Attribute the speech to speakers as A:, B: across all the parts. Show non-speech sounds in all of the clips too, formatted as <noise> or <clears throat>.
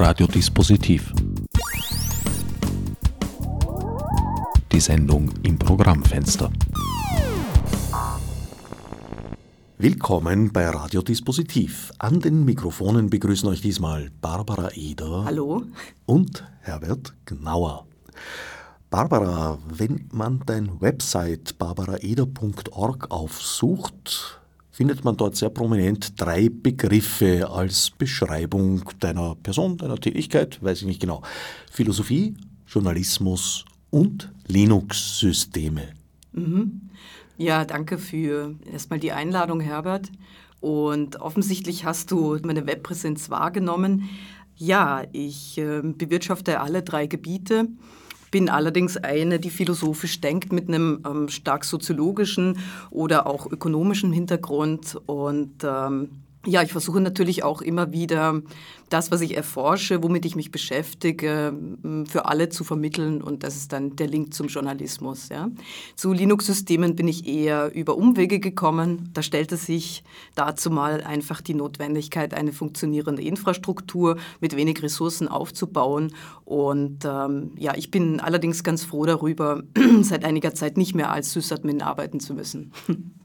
A: Radiodispositiv. Die Sendung im Programmfenster. Willkommen bei Radiodispositiv. An den Mikrofonen begrüßen euch diesmal Barbara Eder.
B: Hallo.
A: Und Herbert Gnauer. Barbara, wenn man dein Website barbaraeder.org aufsucht, findet man dort sehr prominent drei Begriffe als Beschreibung deiner Person, deiner Tätigkeit, weiß ich nicht genau. Philosophie, Journalismus und Linux-Systeme.
B: Mhm. Ja, danke für erstmal die Einladung, Herbert. Und offensichtlich hast du meine Webpräsenz wahrgenommen. Ja, ich äh, bewirtschafte alle drei Gebiete bin allerdings eine, die philosophisch denkt mit einem ähm, stark soziologischen oder auch ökonomischen Hintergrund und ähm, ja, ich versuche natürlich auch immer wieder das, was ich erforsche, womit ich mich beschäftige, für alle zu vermitteln und das ist dann der Link zum Journalismus. Ja. Zu Linux-Systemen bin ich eher über Umwege gekommen. Da stellte sich dazu mal einfach die Notwendigkeit, eine funktionierende Infrastruktur mit wenig Ressourcen aufzubauen und ähm, ja, ich bin allerdings ganz froh darüber, <clears throat> seit einiger Zeit nicht mehr als Sysadmin arbeiten zu müssen. <laughs>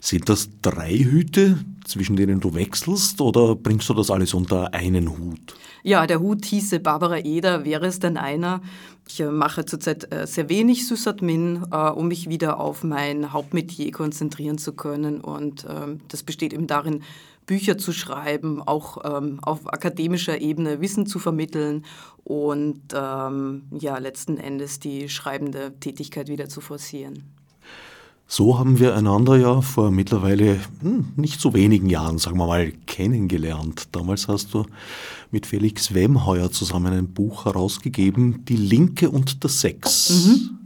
A: Sind das drei Hüte, zwischen denen du wechselst, oder bringst du das alles unter einen Hut?
B: Ja, der Hut hieße Barbara Eder, wäre es denn einer. Ich äh, mache zurzeit äh, sehr wenig Sysadmin, äh, um mich wieder auf mein Hauptmetier konzentrieren zu können. Und ähm, das besteht eben darin, Bücher zu schreiben, auch ähm, auf akademischer Ebene Wissen zu vermitteln und ähm, ja, letzten Endes die schreibende Tätigkeit wieder zu forcieren.
A: So haben wir einander ja vor mittlerweile hm, nicht so wenigen Jahren, sagen wir mal, kennengelernt. Damals hast du mit Felix Wemheuer zusammen ein Buch herausgegeben, Die Linke und der Sex. Mhm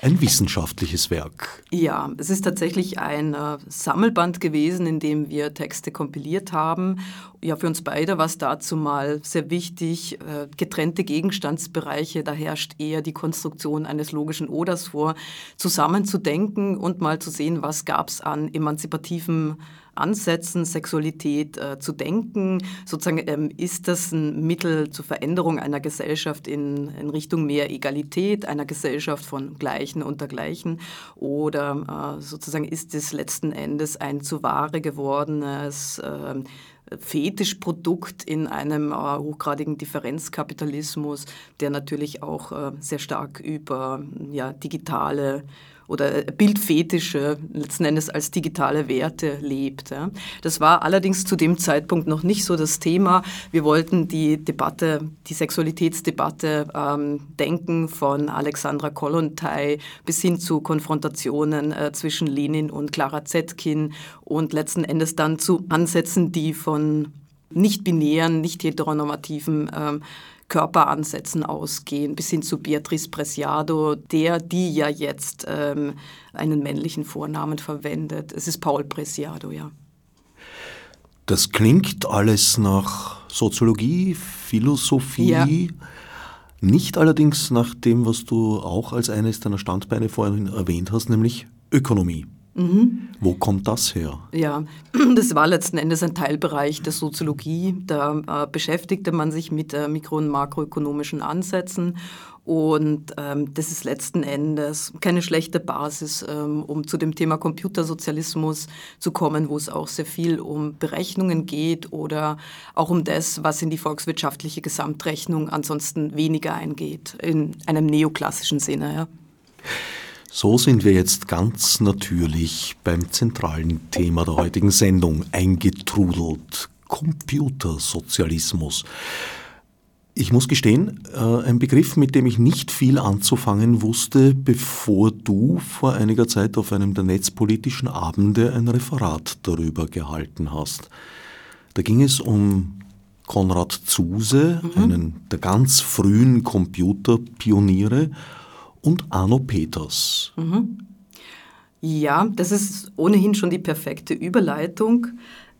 A: ein wissenschaftliches Werk.
B: Ja, es ist tatsächlich ein äh, Sammelband gewesen, in dem wir Texte kompiliert haben. Ja, für uns beide war es dazu mal sehr wichtig, äh, getrennte Gegenstandsbereiche, da herrscht eher die Konstruktion eines logischen Oders vor, zusammenzudenken und mal zu sehen, was gab es an emanzipativen Ansätzen, Sexualität äh, zu denken. Sozusagen ähm, ist das ein Mittel zur Veränderung einer Gesellschaft in, in Richtung mehr Egalität, einer Gesellschaft von Gleichen unter Gleichen? Oder äh, sozusagen ist es letzten Endes ein zu Ware gewordenes äh, Fetischprodukt in einem äh, hochgradigen Differenzkapitalismus, der natürlich auch äh, sehr stark über ja, digitale oder Bildfetische letzten Endes als digitale Werte lebt. Das war allerdings zu dem Zeitpunkt noch nicht so das Thema. Wir wollten die Debatte, die Sexualitätsdebatte ähm, denken von Alexandra Kollontai bis hin zu Konfrontationen äh, zwischen Lenin und Clara Zetkin und letzten Endes dann zu Ansätzen, die von nicht-binären, nicht heteronormativen ähm, Körperansätzen ausgehen, bis hin zu Beatrice Preciado, der, die ja jetzt ähm, einen männlichen Vornamen verwendet. Es ist Paul Preciado, ja.
A: Das klingt alles nach Soziologie, Philosophie. Ja. Nicht allerdings nach dem, was du auch als eines deiner Standbeine vorhin erwähnt hast, nämlich Ökonomie. Mhm. Wo kommt das her?
B: Ja, <clears throat> das war letzten Endes ein Teilbereich der Soziologie. Da äh, beschäftigte man sich mit äh, mikro- und makroökonomischen Ansätzen. Und ähm, das ist letzten Endes keine schlechte Basis, ähm, um zu dem Thema Computersozialismus zu kommen, wo es auch sehr viel um Berechnungen geht oder auch um das, was in die volkswirtschaftliche Gesamtrechnung ansonsten weniger eingeht, in einem neoklassischen Sinne. Ja.
A: So sind wir jetzt ganz natürlich beim zentralen Thema der heutigen Sendung eingetrudelt. Computersozialismus. Ich muss gestehen, äh, ein Begriff, mit dem ich nicht viel anzufangen wusste, bevor du vor einiger Zeit auf einem der netzpolitischen Abende ein Referat darüber gehalten hast. Da ging es um Konrad Zuse, mhm. einen der ganz frühen Computerpioniere, und Arno Peters. Mhm.
B: Ja, das ist ohnehin schon die perfekte Überleitung.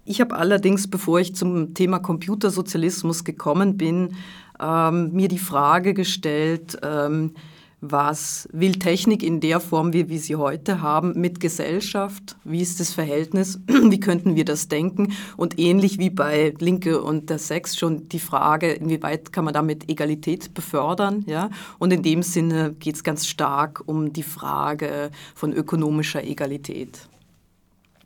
B: Ich habe allerdings, bevor ich zum Thema Computersozialismus gekommen bin, ähm, mir die Frage gestellt, ähm, was will Technik in der Form, wie wir sie heute haben, mit Gesellschaft? Wie ist das Verhältnis? <clears throat> Wie könnten wir das denken? Und ähnlich wie bei Linke und der Sex schon die Frage, inwieweit kann man damit Egalität befördern? Ja? Und in dem Sinne geht es ganz stark um die Frage von ökonomischer Egalität.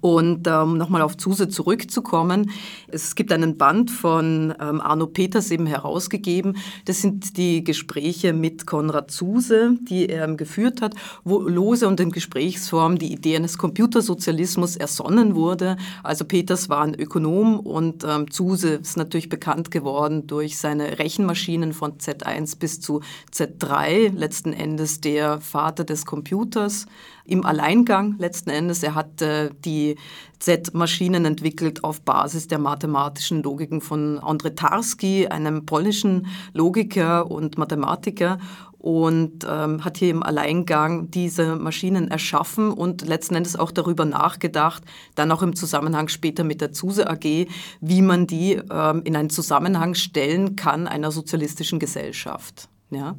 B: Und ähm, nochmal auf Zuse zurückzukommen, es gibt einen Band von ähm, Arno Peters eben herausgegeben. Das sind die Gespräche mit Konrad Zuse, die er geführt hat, wo lose und in Gesprächsform die Idee eines Computersozialismus ersonnen wurde. Also Peters war ein Ökonom und ähm, Zuse ist natürlich bekannt geworden durch seine Rechenmaschinen von Z1 bis zu Z3, letzten Endes der Vater des Computers im Alleingang letzten Endes. Er hat äh, die Z-Maschinen entwickelt auf Basis der mathematischen Logiken von Andrzej Tarski, einem polnischen Logiker und Mathematiker und ähm, hat hier im Alleingang diese Maschinen erschaffen und letzten Endes auch darüber nachgedacht, dann auch im Zusammenhang später mit der Zuse AG, wie man die ähm, in einen Zusammenhang stellen kann einer sozialistischen Gesellschaft. Ja.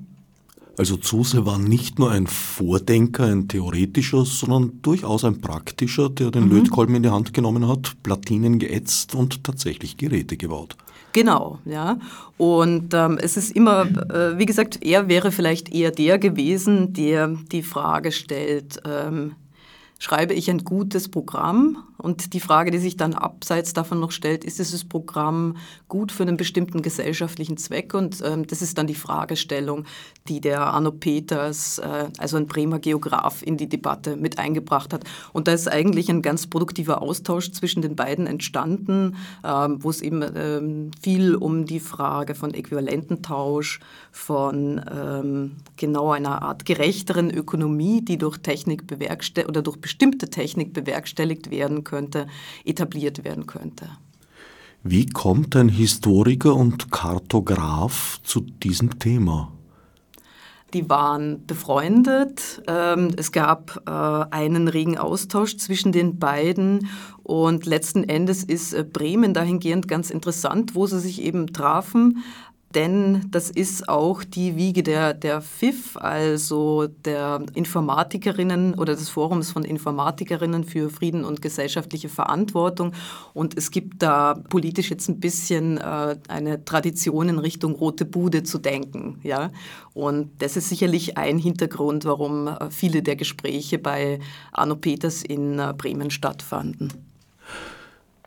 A: Also Zuse war nicht nur ein Vordenker, ein theoretischer, sondern durchaus ein praktischer, der den mhm. Lötkolben in die Hand genommen hat, Platinen geätzt und tatsächlich Geräte gebaut.
B: Genau, ja. Und ähm, es ist immer, äh, wie gesagt, er wäre vielleicht eher der gewesen, der die Frage stellt, ähm, schreibe ich ein gutes Programm? Und die Frage, die sich dann abseits davon noch stellt, ist dieses Programm gut für einen bestimmten gesellschaftlichen Zweck? Und ähm, das ist dann die Fragestellung, die der Arno Peters, äh, also ein Bremer Geograf, in die Debatte mit eingebracht hat. Und da ist eigentlich ein ganz produktiver Austausch zwischen den beiden entstanden, ähm, wo es eben ähm, viel um die Frage von Äquivalententausch, von ähm, genau einer Art gerechteren Ökonomie, die durch Technik bewerkstelligt oder durch bestimmte Technik bewerkstelligt werden könnte, etabliert werden könnte.
A: Wie kommt ein Historiker und Kartograf zu diesem Thema?
B: Die waren befreundet. Ähm, es gab äh, einen regen Austausch zwischen den beiden und letzten Endes ist äh, Bremen dahingehend ganz interessant, wo sie sich eben trafen denn das ist auch die Wiege der, der FIF, also der Informatikerinnen oder des Forums von Informatikerinnen für Frieden und gesellschaftliche Verantwortung. Und es gibt da politisch jetzt ein bisschen äh, eine Tradition in Richtung Rote Bude zu denken. Ja? Und das ist sicherlich ein Hintergrund, warum äh, viele der Gespräche bei Arno Peters in äh, Bremen stattfanden.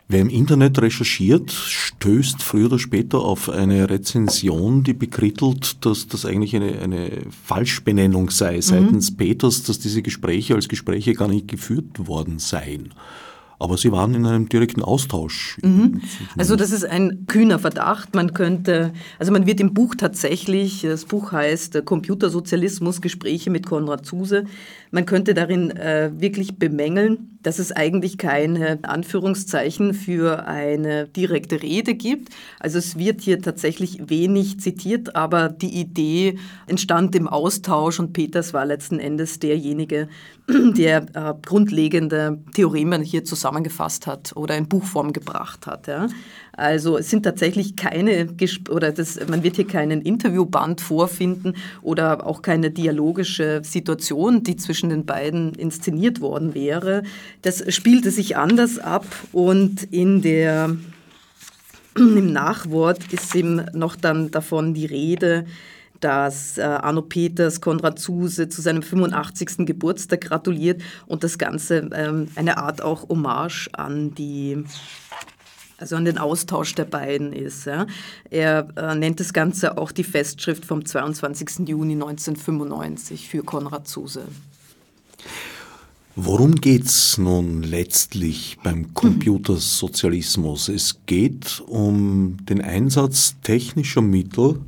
A: Wer im Internet recherchiert, stößt früher oder später auf eine Rezension, die bekrittelt, dass das eigentlich eine, eine Falschbenennung sei seitens mhm. Peters, dass diese Gespräche als Gespräche gar nicht geführt worden seien. Aber Sie waren in einem direkten Austausch.
B: Mhm. Also das ist ein kühner Verdacht. Man könnte, also man wird im Buch tatsächlich, das Buch heißt Computersozialismus, Gespräche mit Konrad Zuse, man könnte darin äh, wirklich bemängeln, dass es eigentlich keine Anführungszeichen für eine direkte Rede gibt. Also es wird hier tatsächlich wenig zitiert, aber die Idee entstand im Austausch und Peters war letzten Endes derjenige, <clears throat> der äh, grundlegende Theoremen hier zusammengefasst hat oder in Buchform gebracht hat. Ja. Also es sind tatsächlich keine, oder das, man wird hier keinen Interviewband vorfinden oder auch keine dialogische Situation, die zwischen den beiden inszeniert worden wäre. Das spielte sich anders ab und in der, im Nachwort ist ihm noch dann davon die Rede, dass äh, Arno Peters Konrad Zuse zu seinem 85. Geburtstag gratuliert und das Ganze ähm, eine Art auch Hommage an die also an den Austausch der beiden ist. Ja. Er äh, nennt das Ganze auch die Festschrift vom 22. Juni 1995 für Konrad Zuse.
A: Worum geht es nun letztlich beim Computersozialismus? Es geht um den Einsatz technischer Mittel,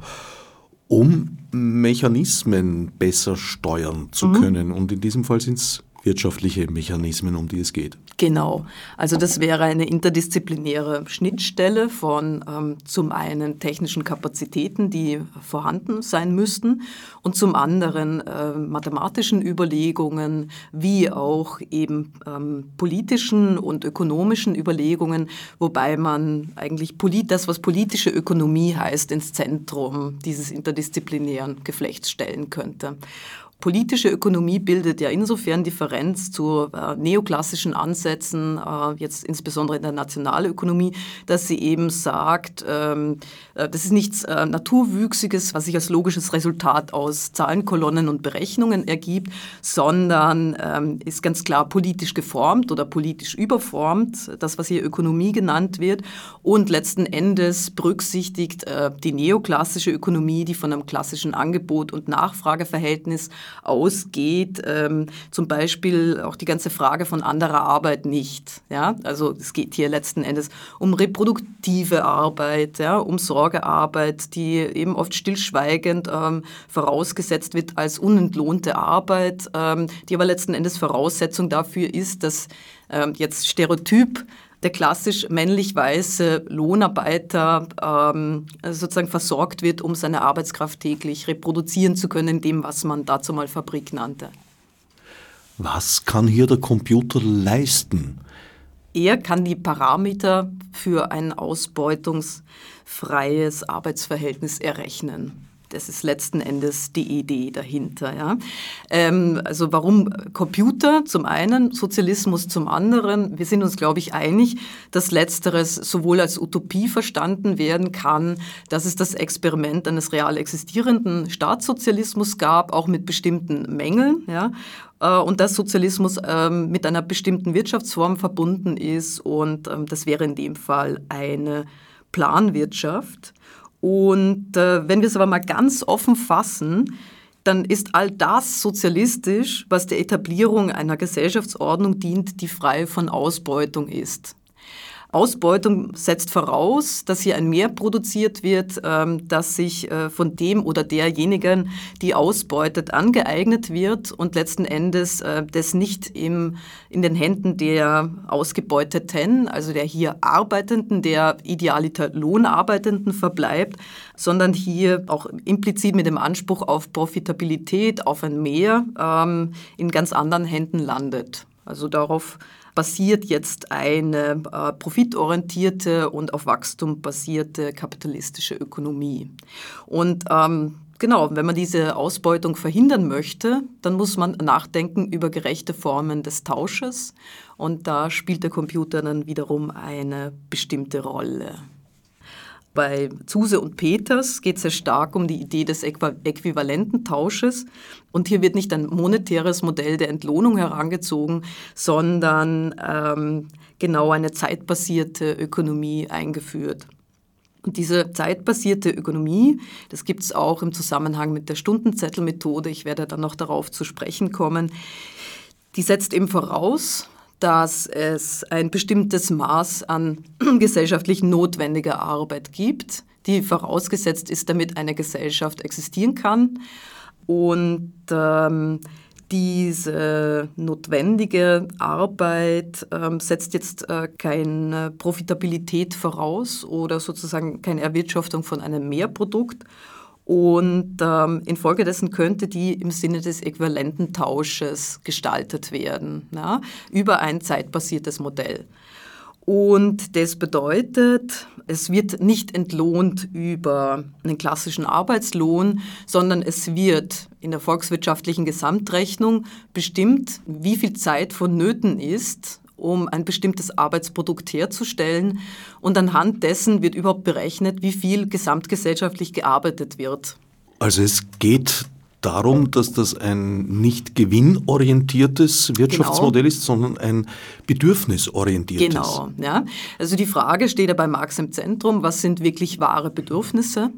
A: um Mechanismen besser steuern zu mhm. können. Und in diesem Fall sind es wirtschaftliche Mechanismen, um die es geht.
B: Genau. Also das wäre eine interdisziplinäre Schnittstelle von ähm, zum einen technischen Kapazitäten, die vorhanden sein müssten, und zum anderen äh, mathematischen Überlegungen, wie auch eben ähm, politischen und ökonomischen Überlegungen, wobei man eigentlich polit das, was politische Ökonomie heißt, ins Zentrum dieses interdisziplinären Geflechts stellen könnte. Politische Ökonomie bildet ja insofern Differenz zu äh, neoklassischen Ansätzen, äh, jetzt insbesondere in der Nationalökonomie, dass sie eben sagt, ähm, äh, das ist nichts äh, Naturwüchsiges, was sich als logisches Resultat aus Zahlenkolonnen und Berechnungen ergibt, sondern ähm, ist ganz klar politisch geformt oder politisch überformt, das, was hier Ökonomie genannt wird, und letzten Endes berücksichtigt äh, die neoklassische Ökonomie, die von einem klassischen Angebot und Nachfrageverhältnis ausgeht, ähm, zum Beispiel auch die ganze Frage von anderer Arbeit nicht. Ja? Also es geht hier letzten Endes um reproduktive Arbeit, ja? um Sorgearbeit, die eben oft stillschweigend ähm, vorausgesetzt wird als unentlohnte Arbeit, ähm, die aber letzten Endes Voraussetzung dafür ist, dass ähm, jetzt Stereotyp der klassisch männlich-weiße Lohnarbeiter ähm, sozusagen versorgt wird, um seine Arbeitskraft täglich reproduzieren zu können, in dem, was man dazu mal Fabrik nannte.
A: Was kann hier der Computer leisten?
B: Er kann die Parameter für ein ausbeutungsfreies Arbeitsverhältnis errechnen. Das ist letzten Endes die Idee dahinter. Ja. Ähm, also warum Computer zum einen, Sozialismus zum anderen. Wir sind uns, glaube ich, einig, dass letzteres sowohl als Utopie verstanden werden kann, dass es das Experiment eines real existierenden Staatssozialismus gab, auch mit bestimmten Mängeln. Ja und dass Sozialismus ähm, mit einer bestimmten Wirtschaftsform verbunden ist und ähm, das wäre in dem Fall eine Planwirtschaft. Und äh, wenn wir es aber mal ganz offen fassen, dann ist all das sozialistisch, was der Etablierung einer Gesellschaftsordnung dient, die frei von Ausbeutung ist. Ausbeutung setzt voraus, dass hier ein Mehr produziert wird, ähm, das sich äh, von dem oder derjenigen, die ausbeutet, angeeignet wird und letzten Endes äh, das nicht im, in den Händen der Ausgebeuteten, also der hier Arbeitenden, der idealiter Lohnarbeitenden verbleibt, sondern hier auch implizit mit dem Anspruch auf Profitabilität, auf ein Mehr ähm, in ganz anderen Händen landet. Also darauf basiert jetzt eine äh, profitorientierte und auf Wachstum basierte kapitalistische Ökonomie. Und ähm, Genau, wenn man diese Ausbeutung verhindern möchte, dann muss man nachdenken über gerechte Formen des Tausches und da spielt der Computer dann wiederum eine bestimmte Rolle. Bei Zuse und Peters geht es sehr stark um die Idee des äquivalenten Tausches. Und hier wird nicht ein monetäres Modell der Entlohnung herangezogen, sondern ähm, genau eine zeitbasierte Ökonomie eingeführt. Und diese zeitbasierte Ökonomie, das gibt es auch im Zusammenhang mit der Stundenzettelmethode, ich werde dann noch darauf zu sprechen kommen, die setzt eben voraus, dass es ein bestimmtes Maß an <clears throat> gesellschaftlich notwendiger Arbeit gibt, die vorausgesetzt ist, damit eine Gesellschaft existieren kann. Und ähm, diese notwendige Arbeit ähm, setzt jetzt äh, keine Profitabilität voraus oder sozusagen keine Erwirtschaftung von einem Mehrprodukt und ähm, infolgedessen könnte die im Sinne des äquivalenten Tausches gestaltet werden, ja, über ein zeitbasiertes Modell. Und das bedeutet, es wird nicht entlohnt über einen klassischen Arbeitslohn, sondern es wird in der volkswirtschaftlichen Gesamtrechnung bestimmt, wie viel Zeit vonnöten ist, um ein bestimmtes Arbeitsprodukt herzustellen. Und anhand dessen wird überhaupt berechnet, wie viel gesamtgesellschaftlich gearbeitet wird.
A: Also es geht darum, dass das ein nicht gewinnorientiertes Wirtschaftsmodell genau. ist, sondern ein bedürfnisorientiertes.
B: Genau, ja. Also die Frage steht ja bei Marx im Zentrum, was sind wirklich wahre Bedürfnisse?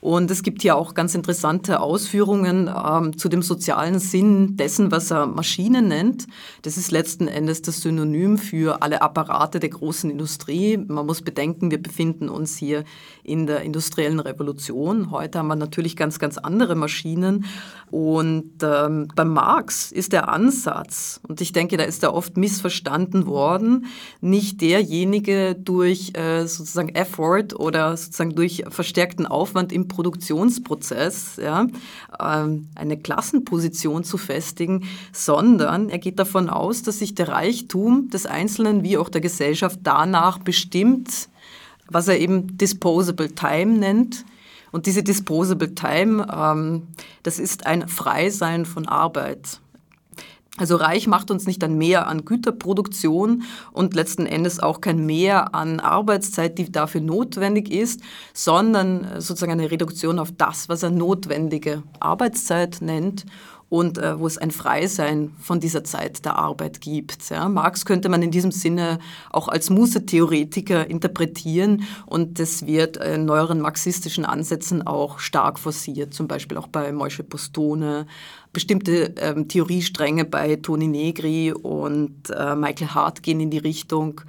B: Und es gibt hier auch ganz interessante Ausführungen ähm, zu dem sozialen Sinn dessen, was er Maschine nennt. Das ist letzten Endes das Synonym für alle Apparate der großen Industrie. Man muss bedenken, wir befinden uns hier in der industriellen Revolution. Heute haben wir natürlich ganz, ganz andere Maschinen. Und ähm, bei Marx ist der Ansatz, und ich denke, da ist er oft missverstanden worden, nicht derjenige durch äh, sozusagen Effort oder sozusagen durch verstärkten Aufwand im Produktionsprozess ja, ähm, eine Klassenposition zu festigen, sondern er geht davon aus, dass sich der Reichtum des Einzelnen wie auch der Gesellschaft danach bestimmt, was er eben Disposable Time nennt, Und diese Disposable Time, ähm, das ist ein Freisein von Arbeit. Also reich macht uns nicht ein Mehr an Güterproduktion und letzten Endes auch kein Mehr an Arbeitszeit, die dafür notwendig ist, sondern sozusagen eine Reduktion auf das, was er notwendige Arbeitszeit nennt und äh, wo es ein Freisein von dieser Zeit der Arbeit gibt. Ja. Marx könnte man in diesem Sinne auch als Muße-Theoretiker interpretieren und das wird in neueren marxistischen Ansätzen auch stark forciert, zum Beispiel auch bei Moishe Postone, bestimmte ähm, Theoriestränge bei Toni Negri und äh, Michael Hart gehen in die Richtung.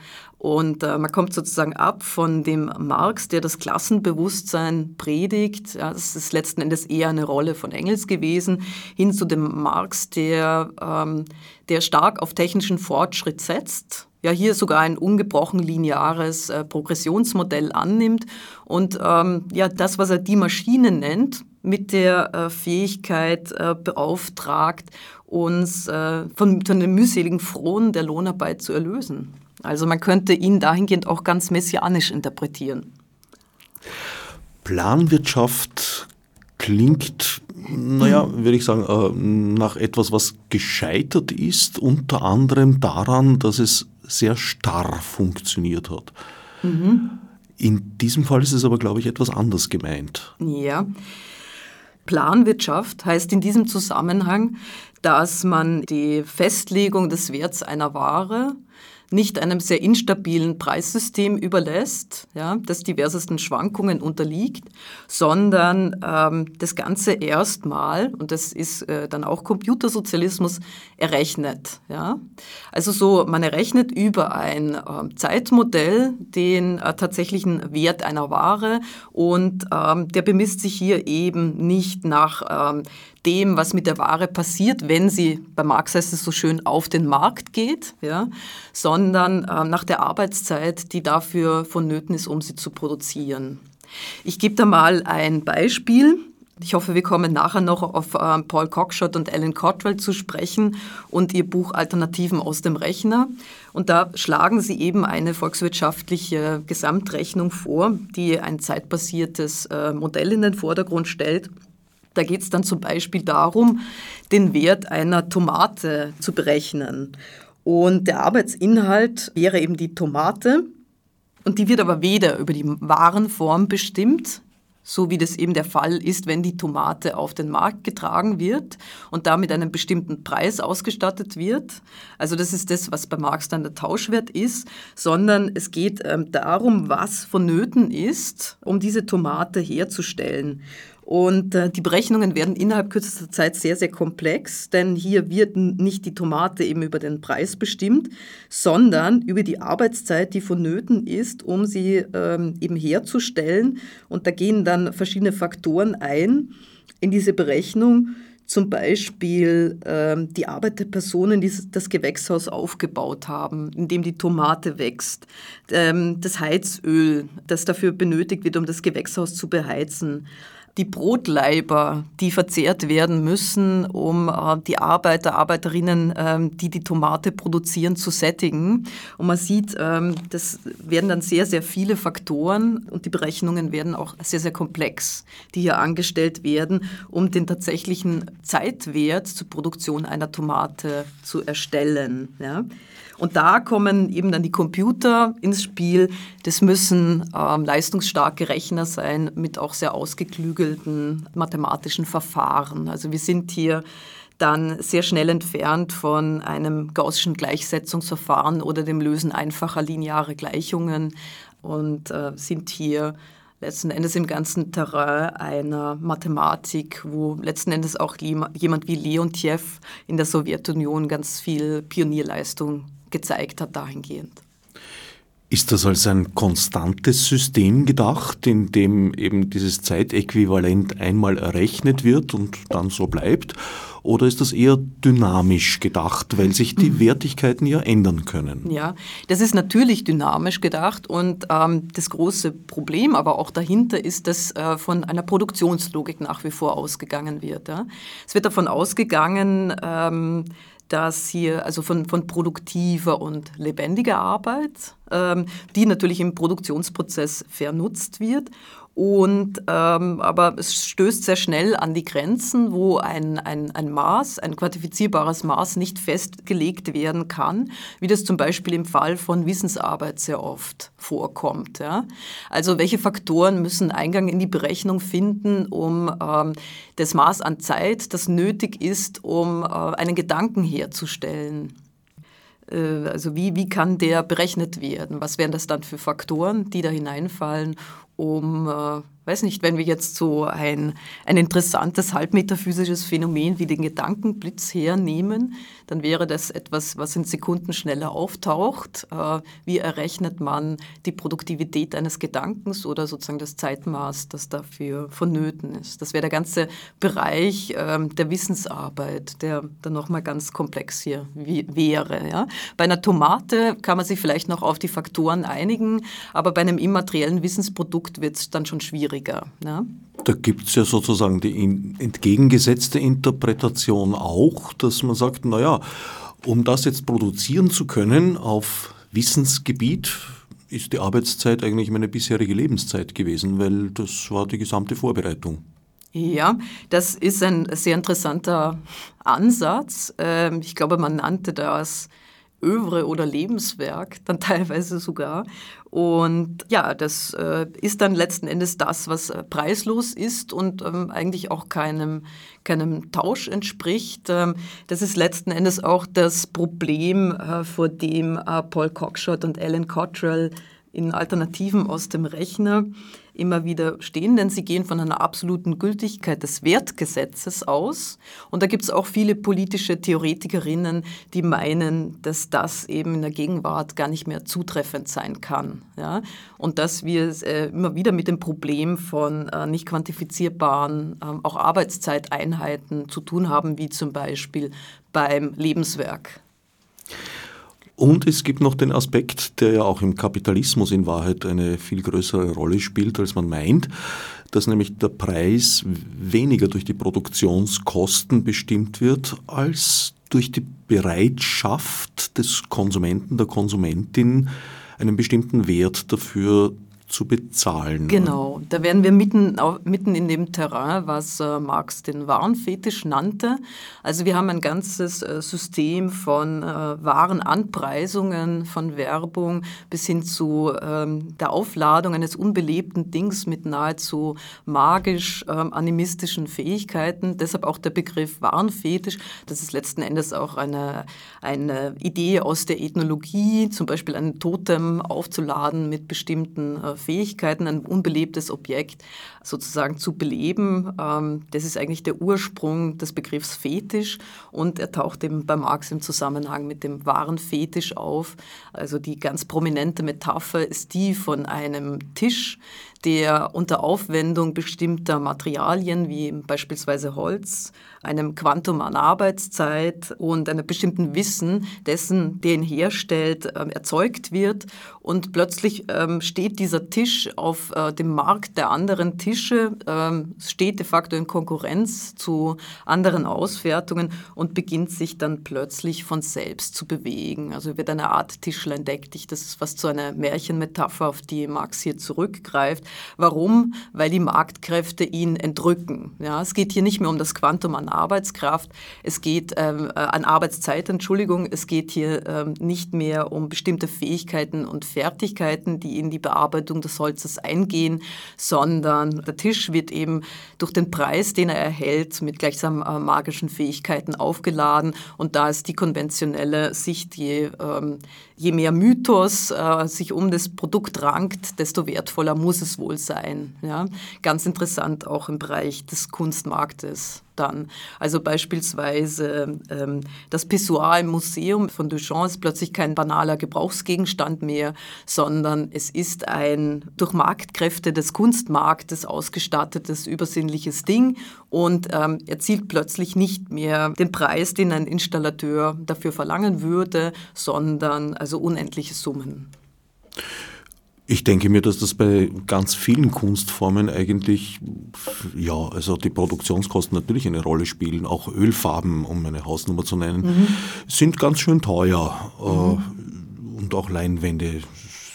B: Und äh, man kommt sozusagen ab von dem Marx, der das Klassenbewusstsein predigt. Ja, das ist letzten Endes eher eine Rolle von Engels gewesen, hin zu dem Marx, der, ähm, der stark auf technischen Fortschritt setzt. Ja, hier sogar ein ungebrochen lineares äh, Progressionsmodell annimmt und ähm, ja, das, was er die Maschine nennt, mit der äh, Fähigkeit äh, beauftragt, uns äh, von, von den mühseligen Frohen der Lohnarbeit zu erlösen. Also man könnte ihn dahingehend auch ganz messianisch interpretieren.
A: Planwirtschaft klingt, naja, würde ich sagen, äh, nach etwas, was gescheitert ist, unter anderem daran, dass es sehr starr funktioniert hat. Mhm. In diesem Fall ist es aber, glaube ich, etwas anders gemeint.
B: Ja. Planwirtschaft heißt in diesem Zusammenhang, dass man die Festlegung des Werts einer Ware nicht einem sehr instabilen Preissystem überlässt, ja, das diversesten Schwankungen unterliegt, sondern ähm, das Ganze erstmal, und das ist äh, dann auch Computersozialismus, errechnet. Ja. Also so, man errechnet über ein äh, Zeitmodell den äh, tatsächlichen Wert einer Ware und ähm, der bemisst sich hier eben nicht nach ähm, dem, was mit der Ware passiert, wenn sie, bei Marx heißt es so schön, auf den Markt geht, ja, sondern äh, nach der Arbeitszeit, die dafür vonnöten ist, um sie zu produzieren. Ich gebe da mal ein Beispiel. Ich hoffe, wir kommen nachher noch auf äh, Paul Cockshott und Alan Cottrell zu sprechen und ihr Buch Alternativen aus dem Rechner. Und da schlagen sie eben eine volkswirtschaftliche Gesamtrechnung vor, die ein zeitbasiertes äh, Modell in den Vordergrund stellt da geht es dann zum Beispiel darum, den Wert einer Tomate zu berechnen. Und der Arbeitsinhalt wäre eben die Tomate. Und die wird aber weder über die Warenform bestimmt, so wie das eben der Fall ist, wenn die Tomate auf den Markt getragen wird und damit einen bestimmten Preis ausgestattet wird. Also das ist das, was bei Marx dann der Tauschwert ist, sondern es geht ähm, darum, was vonnöten ist, um diese Tomate herzustellen. Und äh, die Berechnungen werden innerhalb kürzester Zeit sehr, sehr komplex, denn hier wird nicht die Tomate eben über den Preis bestimmt, sondern über die Arbeitszeit, die vonnöten ist, um sie ähm, eben herzustellen. Und da gehen dann verschiedene Faktoren ein in diese Berechnung. Zum Beispiel ähm, die Arbeit der Personen, die das Gewächshaus aufgebaut haben, in dem die Tomate wächst, ähm, das Heizöl, das dafür benötigt wird, um das Gewächshaus zu beheizen die Brotleiber, die verzehrt werden müssen, um äh, die Arbeiter, Arbeiterinnen, ähm, die die Tomate produzieren, zu sättigen. Und man sieht, ähm, das werden dann sehr, sehr viele Faktoren und die Berechnungen werden auch sehr, sehr komplex, die hier angestellt werden, um den tatsächlichen Zeitwert zur Produktion einer Tomate zu erstellen. Ja. Und da kommen eben dann die Computer ins Spiel. Das müssen ähm, leistungsstarke Rechner sein mit auch sehr ausgeklügelten mathematischen Verfahren. Also wir sind hier dann sehr schnell entfernt von einem gaußschen Gleichsetzungsverfahren oder dem Lösen einfacher lineare Gleichungen und äh, sind hier letzten Endes im ganzen Terrain einer Mathematik, wo letzten Endes auch jemand wie Leontiev in der Sowjetunion ganz viel Pionierleistung gezeigt hat dahingehend.
A: Ist das als ein konstantes System gedacht, in dem eben dieses Zeitäquivalent einmal errechnet wird und dann so bleibt? Oder ist das eher dynamisch gedacht, weil sich die mhm. Wertigkeiten ja ändern können?
B: Ja, das ist natürlich dynamisch gedacht und ähm, das große Problem aber auch dahinter ist, dass äh, von einer Produktionslogik nach wie vor ausgegangen wird. Ja? Es wird davon ausgegangen, ähm, dass hier also von, von produktiver und lebendiger Arbeit, ähm, die natürlich im Produktionsprozess vernutzt wird Und ähm, aber es stößt sehr schnell an die Grenzen, wo ein, ein, ein Maß, ein quantifizierbares Maß nicht festgelegt werden kann, wie das zum Beispiel im Fall von Wissensarbeit sehr oft vorkommt. Ja? Also welche Faktoren müssen Eingang in die Berechnung finden, um ähm, das Maß an Zeit, das nötig ist, um äh, einen Gedanken herzustellen? Äh, also wie, wie kann der berechnet werden? Was wären das dann für Faktoren, die da hineinfallen, um äh, weiß nicht, wenn wir jetzt so ein, ein interessantes halbmetaphysisches Phänomen wie den Gedankenblitz hernehmen, dann wäre das etwas, was in Sekunden schneller auftaucht. Äh, wie errechnet man die Produktivität eines Gedankens oder sozusagen das Zeitmaß, das dafür vonnöten ist? Das wäre der ganze Bereich ähm, der Wissensarbeit, der dann nochmal ganz komplex hier wäre. Ja? Bei einer Tomate kann man sich vielleicht noch auf die Faktoren einigen, aber bei einem immateriellen Wissensprodukt wird es dann schon schwierig schwieriger. Ne?
A: Da gibt es ja sozusagen die entgegengesetzte Interpretation auch, dass man sagt, naja, um das jetzt produzieren zu können auf Wissensgebiet, ist die Arbeitszeit eigentlich meine bisherige Lebenszeit gewesen, weil das war die gesamte Vorbereitung.
B: Ja, das ist ein sehr interessanter Ansatz. Ähm, ich glaube, man nannte das Övre oder Lebenswerk, dann <laughs> teilweise sogar. Und ja, das äh, ist dann letzten Endes das, was äh, preislos ist und ähm, eigentlich auch keinem, keinem Tausch entspricht. Ähm, das ist letzten Endes auch das Problem, äh, vor dem äh, Paul Cockshott und Alan Cottrell in Alternativen aus dem Rechner immer wieder stehen, denn sie gehen von einer absoluten Gültigkeit des Wertgesetzes aus. Und da gibt es auch viele politische Theoretikerinnen, die meinen, dass das eben in der Gegenwart gar nicht mehr zutreffend sein kann. Ja? Und dass wir äh, immer wieder mit dem Problem von äh, nicht quantifizierbaren äh, auch Arbeitszeiteinheiten zu tun haben, wie zum Beispiel beim Lebenswerk.
A: Und es gibt noch den Aspekt, der ja auch im Kapitalismus in Wahrheit eine viel größere Rolle spielt, als man meint, dass nämlich der Preis weniger durch die Produktionskosten bestimmt wird, als durch die Bereitschaft des Konsumenten, der Konsumentin, einen bestimmten Wert dafür zu bezahlen.
B: Genau, da wären wir mitten, mitten in dem Terrain, was äh, Marx den Warenfetisch nannte. Also wir haben ein ganzes äh, System von äh, Warenanpreisungen, von Werbung bis hin zu ähm, der Aufladung eines unbelebten Dings mit nahezu magisch-animistischen ähm, Fähigkeiten. Deshalb auch der Begriff Warenfetisch. Das ist letzten Endes auch eine, eine Idee aus der Ethnologie, zum Beispiel ein Totem aufzuladen mit bestimmten äh, Fähigkeiten, ein unbelebtes Objekt sozusagen zu beleben. Ähm, das ist eigentlich der Ursprung des Begriffs Fetisch und er taucht eben bei Marx im Zusammenhang mit dem wahren Fetisch auf. Also die ganz prominente Metapher ist die von einem Tisch, der unter Aufwendung bestimmter Materialien wie beispielsweise Holz, einem Quantum an Arbeitszeit und einem bestimmten Wissen dessen, der ihn herstellt, ähm, erzeugt wird. Und plötzlich ähm, steht dieser Tisch auf äh, dem Markt der anderen Tische, ähm, steht de facto in Konkurrenz zu anderen Auswertungen und beginnt sich dann plötzlich von selbst zu bewegen. Also wird eine Art Tischlein deck dich. Das ist fast so eine Märchenmetapher, auf die Marx hier zurückgreift. Warum? Weil die Marktkräfte ihn entrücken. Ja, es geht hier nicht mehr um das Quantum an Arbeitskraft, es geht ähm, äh, an Arbeitszeit, Entschuldigung, es geht hier ähm, nicht mehr um bestimmte Fähigkeiten und Fertigkeiten, die in die Bearbeitung des Holzes eingehen, sondern der Tisch wird eben durch den Preis, den er erhält, mit gleichsam äh, magischen Fähigkeiten aufgeladen und da ist die konventionelle Sicht, je, ähm, je mehr Mythos äh, sich um das Produkt rankt, desto wertvoller muss es wohl sein. Ja? Ganz interessant auch im Bereich des Kunstmarktes dann. Also beispielsweise ähm, das Pissoir im Museum von Duchamp ist plötzlich kein banaler Gebrauchsgegenstand mehr, sondern es ist ein durch Marktkräfte des Kunstmarktes ausgestattetes übersinnliches Ding und ähm, erzielt plötzlich nicht mehr den Preis, den ein Installateur dafür verlangen würde, sondern also unendliche Summen.
A: Ich denke mir, dass das bei ganz vielen Kunstformen eigentlich, ja, also die Produktionskosten natürlich eine Rolle spielen. Auch Ölfarben, um eine Hausnummer zu nennen, mhm. sind ganz schön teuer. Mhm. Und auch Leinwände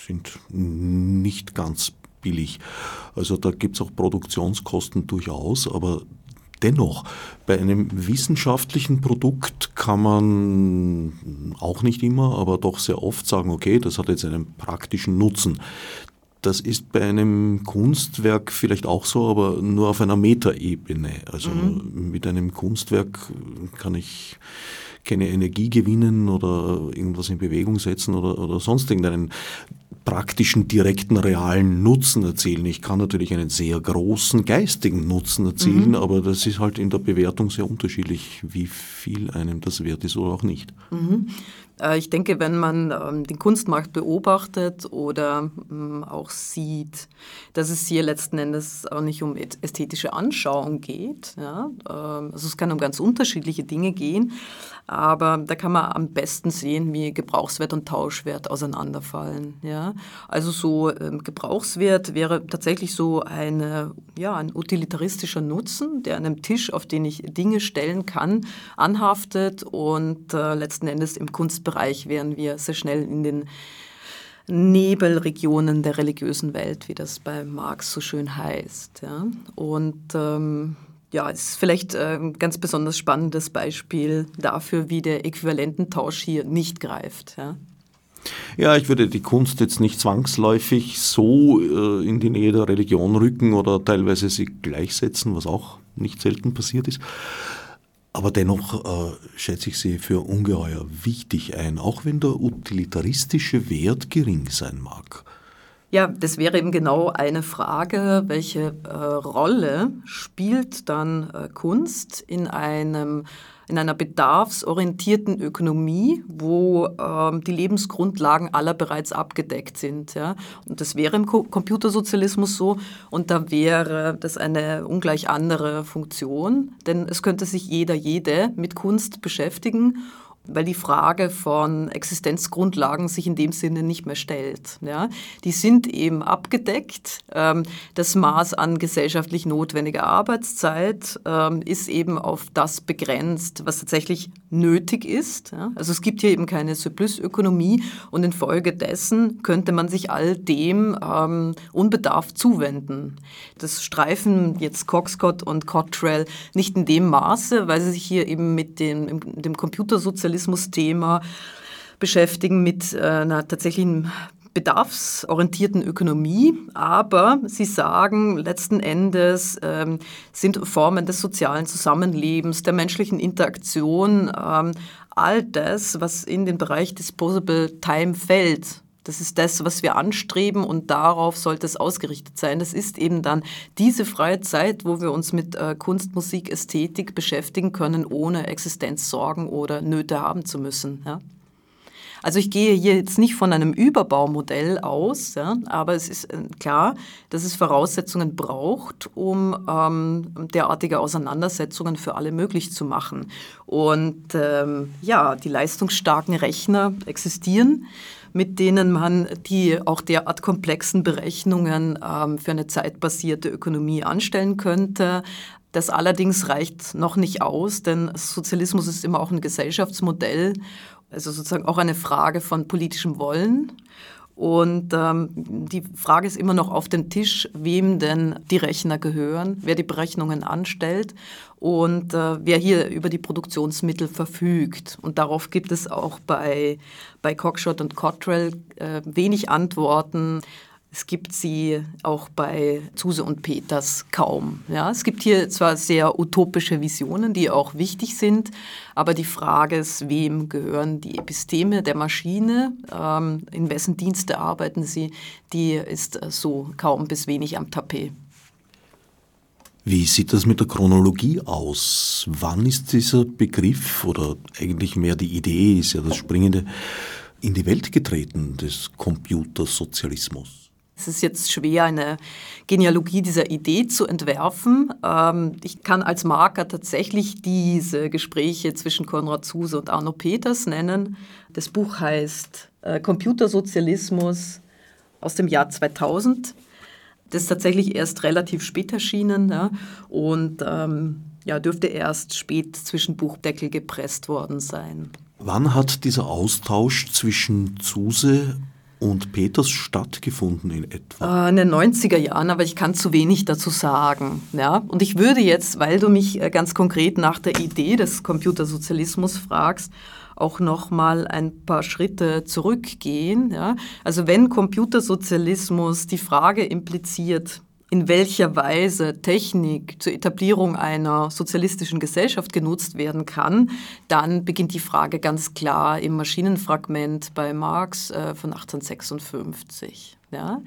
A: sind nicht ganz billig. Also da gibt es auch Produktionskosten durchaus, aber Dennoch, bei einem wissenschaftlichen Produkt kann man auch nicht immer, aber doch sehr oft sagen, okay, das hat jetzt einen praktischen Nutzen. Das ist bei einem Kunstwerk vielleicht auch so, aber nur auf einer Metaebene. Also mhm. mit einem Kunstwerk kann ich keine Energie gewinnen oder irgendwas in Bewegung setzen oder, oder sonst irgendeinen praktischen, direkten, realen Nutzen erzielen. Ich kann natürlich einen sehr großen geistigen Nutzen erzielen, mhm. aber das ist halt in der Bewertung sehr unterschiedlich, wie viel einem das wert ist oder auch nicht.
B: Mhm. Äh, ich denke, wenn man ähm, den Kunstmarkt beobachtet oder ähm, auch sieht, dass es hier letzten Endes auch nicht um ästhetische Anschauung geht. Ja? Ähm, also es kann um ganz unterschiedliche Dinge gehen, aber da kann man am besten sehen, wie Gebrauchswert und Tauschwert auseinanderfallen. Ja? Also so Gebrauchswert wäre tatsächlich so eine, ja, ein utilitaristischer Nutzen, der an einem Tisch, auf den ich Dinge stellen kann, anhaftet und äh, letzten Endes im Kunst Bereich wären wir sehr schnell in den Nebelregionen der religiösen Welt, wie das bei Marx so schön heißt. Ja. Und ähm, ja, es ist vielleicht äh, ein ganz besonders spannendes Beispiel dafür, wie der Äquivalententausch hier nicht greift. Ja.
A: Ja, ich würde die Kunst jetzt nicht zwangsläufig so äh, in die Nähe der Religion rücken oder teilweise sie gleichsetzen, was auch nicht selten passiert ist. Aber dennoch äh, schätze ich sie für ungeheuer wichtig ein, auch wenn der utilitaristische Wert gering sein mag.
B: Ja, das wäre eben genau eine Frage, welche äh, Rolle spielt dann äh, Kunst in einem in einer bedarfsorientierten Ökonomie, wo ähm, die Lebensgrundlagen aller bereits abgedeckt sind. Ja? Und das wäre im Co Computersozialismus so und da wäre das eine ungleich andere Funktion, denn es könnte sich jeder, jede mit Kunst beschäftigen weil die Frage von Existenzgrundlagen sich in dem Sinne nicht mehr stellt. Ja? Die sind eben abgedeckt. Ähm, das Maß an gesellschaftlich notwendiger Arbeitszeit ähm, ist eben auf das begrenzt, was tatsächlich nötig ist. Also es gibt hier eben keine Surplusökonomie und infolgedessen könnte man sich all dem ähm, unbedarft zuwenden. Das streifen jetzt Coxcott und Cottrell nicht in dem Maße, weil sie sich hier eben mit dem, dem Computersozialismus Kapitalismus-Thema beschäftigen mit äh, einer tatsächlichen bedarfsorientierten Ökonomie, aber sie sagen, letzten Endes ähm, sind Formen des sozialen Zusammenlebens, der menschlichen Interaktion, ähm, all das, was in den Bereich Disposable Time fällt, das ist das, was wir anstreben und darauf sollte es ausgerichtet sein. Das ist eben dann diese freie Zeit, wo wir uns mit äh, Kunst, Musik, Ästhetik beschäftigen können, ohne Existenzsorgen oder Nöte haben zu müssen. Ja? Also ich gehe hier jetzt nicht von einem Überbaumodell aus, ja, aber es ist äh, klar, dass es Voraussetzungen braucht, um ähm, derartige Auseinandersetzungen für alle möglich zu machen. Und ähm, ja, die leistungsstarken Rechner existieren mit denen man die auch derart komplexen Berechnungen ähm, für eine zeitbasierte Ökonomie anstellen könnte. Das allerdings reicht noch nicht aus, denn Sozialismus ist immer auch ein Gesellschaftsmodell, also sozusagen auch eine Frage von politischem Wollen. Und ähm, die Frage ist immer noch auf dem Tisch, wem denn die Rechner gehören, wer die Berechnungen anstellt und äh, wer hier über die Produktionsmittel verfügt. Und darauf gibt es auch bei, bei Cockshot und Cottrell äh, wenig Antworten. Es gibt sie auch bei Zuse und Peters kaum. Ja, es gibt hier zwar sehr utopische Visionen, die auch wichtig sind, aber die Frage ist, wem gehören die Episteme der Maschine, ähm, in wessen Dienste arbeiten sie, die ist so kaum bis wenig am Tapet.
A: Wie sieht das mit der Chronologie aus? Wann ist dieser Begriff oder eigentlich mehr die Idee, ist ja das Springende, in die Welt getreten des Computersozialismus?
B: Es ist jetzt schwer, eine Genealogie dieser Idee zu entwerfen. Ähm, ich kann als Marker tatsächlich diese Gespräche zwischen Konrad Zuse und Arno Peters nennen. Das Buch heißt äh, Computersozialismus aus dem Jahr 2000. Das ist tatsächlich erst relativ spät erschienen ja, und ähm, ja, dürfte erst spät zwischen Buchdeckel gepresst worden sein.
A: Wann hat dieser Austausch zwischen Zuse und Peters stattgefunden in etwa?
B: Äh, in den 90er Jahren, aber ich kann zu wenig dazu sagen. Ja? Und ich würde jetzt, weil du mich äh, ganz konkret nach der Idee des Computersozialismus fragst, auch noch mal ein paar Schritte zurückgehen. Ja? Also wenn Computersozialismus die Frage impliziert, in welcher Weise Technik zur Etablierung einer sozialistischen Gesellschaft genutzt werden kann, dann beginnt die Frage ganz klar im Maschinenfragment bei Marx äh, von 1856. Ja?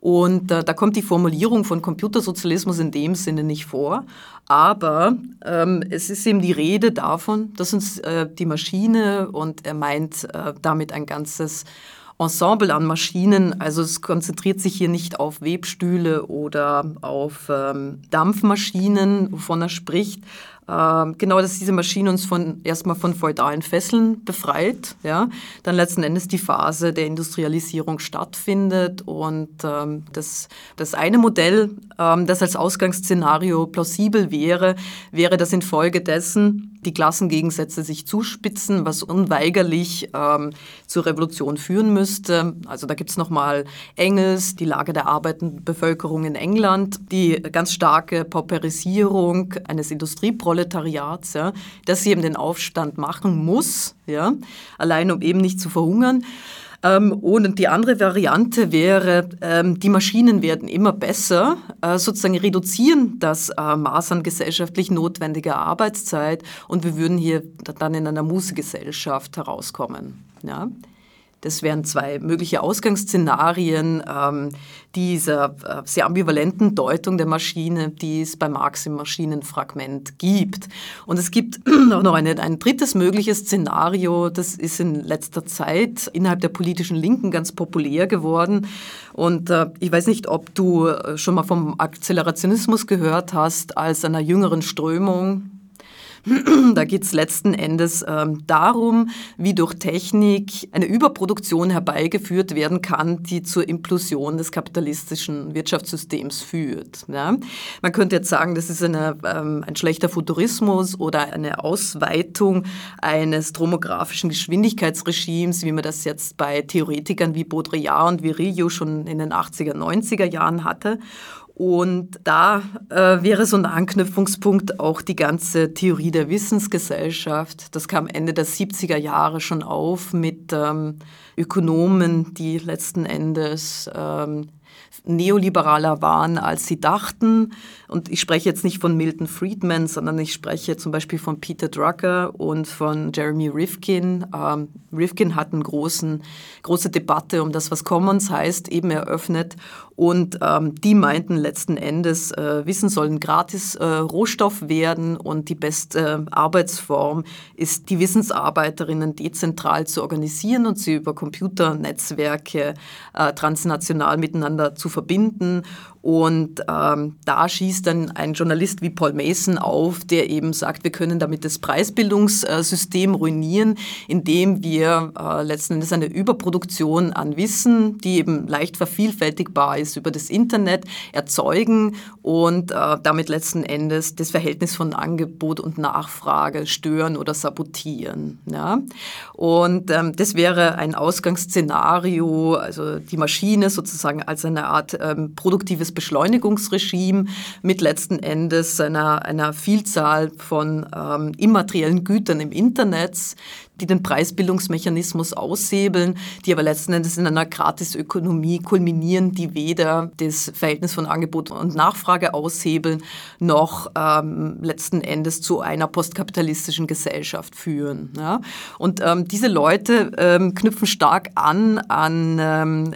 B: Und äh, da kommt die Formulierung von Computersozialismus in dem Sinne nicht vor, aber ähm, es ist eben die Rede davon, dass uns äh, die Maschine und er meint äh, damit ein ganzes Ensemble an Maschinen. Also es konzentriert sich hier nicht auf Webstühle oder auf ähm, Dampfmaschinen, wovon er spricht, ähm, genau, dass diese Maschine uns von, erstmal von feudalen Fesseln befreit, ja, dann letzten Endes die Phase der Industrialisierung stattfindet und ähm, das, das eine Modell, ähm, das als Ausgangsszenario plausibel wäre, wäre, dass infolgedessen die Klassengegensätze sich zuspitzen, was unweigerlich ähm, zur Revolution führen müsste. Also da gibt es nochmal Engels, die Lage der arbeitenden Bevölkerung in England, die ganz starke Pauperisierung eines Industrieprojekts Proletariats, ja, dass sie eben den Aufstand machen muss, ja, allein um eben nicht zu verhungern. Ähm, und die andere Variante wäre, ähm, die Maschinen werden immer besser, äh, sozusagen reduzieren das äh, Maß an gesellschaftlich notwendiger Arbeitszeit und wir würden hier dann in einer Musegesellschaft herauskommen. Ja. Das wären zwei mögliche Ausgangsszenarien ähm, dieser äh, sehr ambivalenten Deutung der Maschine, die es bei Marx im Maschinenfragment gibt. Und es gibt auch <clears throat> noch eine, ein drittes mögliches Szenario, das ist in letzter Zeit innerhalb der politischen Linken ganz populär geworden. Und äh, ich weiß nicht, ob du äh, schon mal vom Akzelerationismus gehört hast als einer jüngeren Strömung <clears throat> Da geht es letzten Endes ähm, darum, wie durch Technik eine Überproduktion herbeigeführt werden kann, die zur Implosion des kapitalistischen Wirtschaftssystems führt. Ja? Man könnte jetzt sagen, das ist eine, ähm, ein schlechter Futurismus oder eine Ausweitung eines dromografischen Geschwindigkeitsregimes, wie man das jetzt bei Theoretikern wie Baudrillard und Virilio schon in den 80er, 90er Jahren hatte. Und da äh, wäre so ein Anknüpfungspunkt auch die ganze Theorie der Wissensgesellschaft. Das kam Ende der 70er Jahre schon auf mit ähm, Ökonomen, die letzten Endes ähm, neoliberaler waren, als sie dachten. Und ich spreche jetzt nicht von Milton Friedman, sondern ich spreche zum Beispiel von Peter Drucker und von Jeremy Rifkin. Ähm, Rifkin hat eine große Debatte um das, was Commons heißt, eben eröffnet. Und ähm, die meinten letzten Endes, äh, Wissen soll ein gratis äh, Rohstoff werden und die beste äh, Arbeitsform ist, die Wissensarbeiterinnen dezentral zu organisieren und sie über Computernetzwerke äh, transnational miteinander zu verbinden und ähm, da schießt dann ein Journalist wie Paul Mason auf, der eben sagt, wir können damit das Preisbildungssystem ruinieren, indem wir äh, letzten Endes eine Überproduktion an Wissen, die eben leicht vervielfältigbar ist, über das Internet erzeugen und äh, damit letzten Endes das Verhältnis von Angebot und Nachfrage stören oder sabotieren. Ja? Und ähm, das wäre ein Ausgangsszenario, also die Maschine sozusagen als eine Art ähm, produktives Beschleunigungsregime mit letzten Endes einer, einer Vielzahl von ähm, immateriellen Gütern im Internet, die den Preisbildungsmechanismus aushebeln, die aber letzten Endes in einer Gratisökonomie kulminieren, die weder das Verhältnis von Angebot und Nachfrage aushebeln, noch ähm, letzten Endes zu einer postkapitalistischen Gesellschaft führen. Ja? Und ähm, diese Leute ähm, knüpfen stark an an ähm,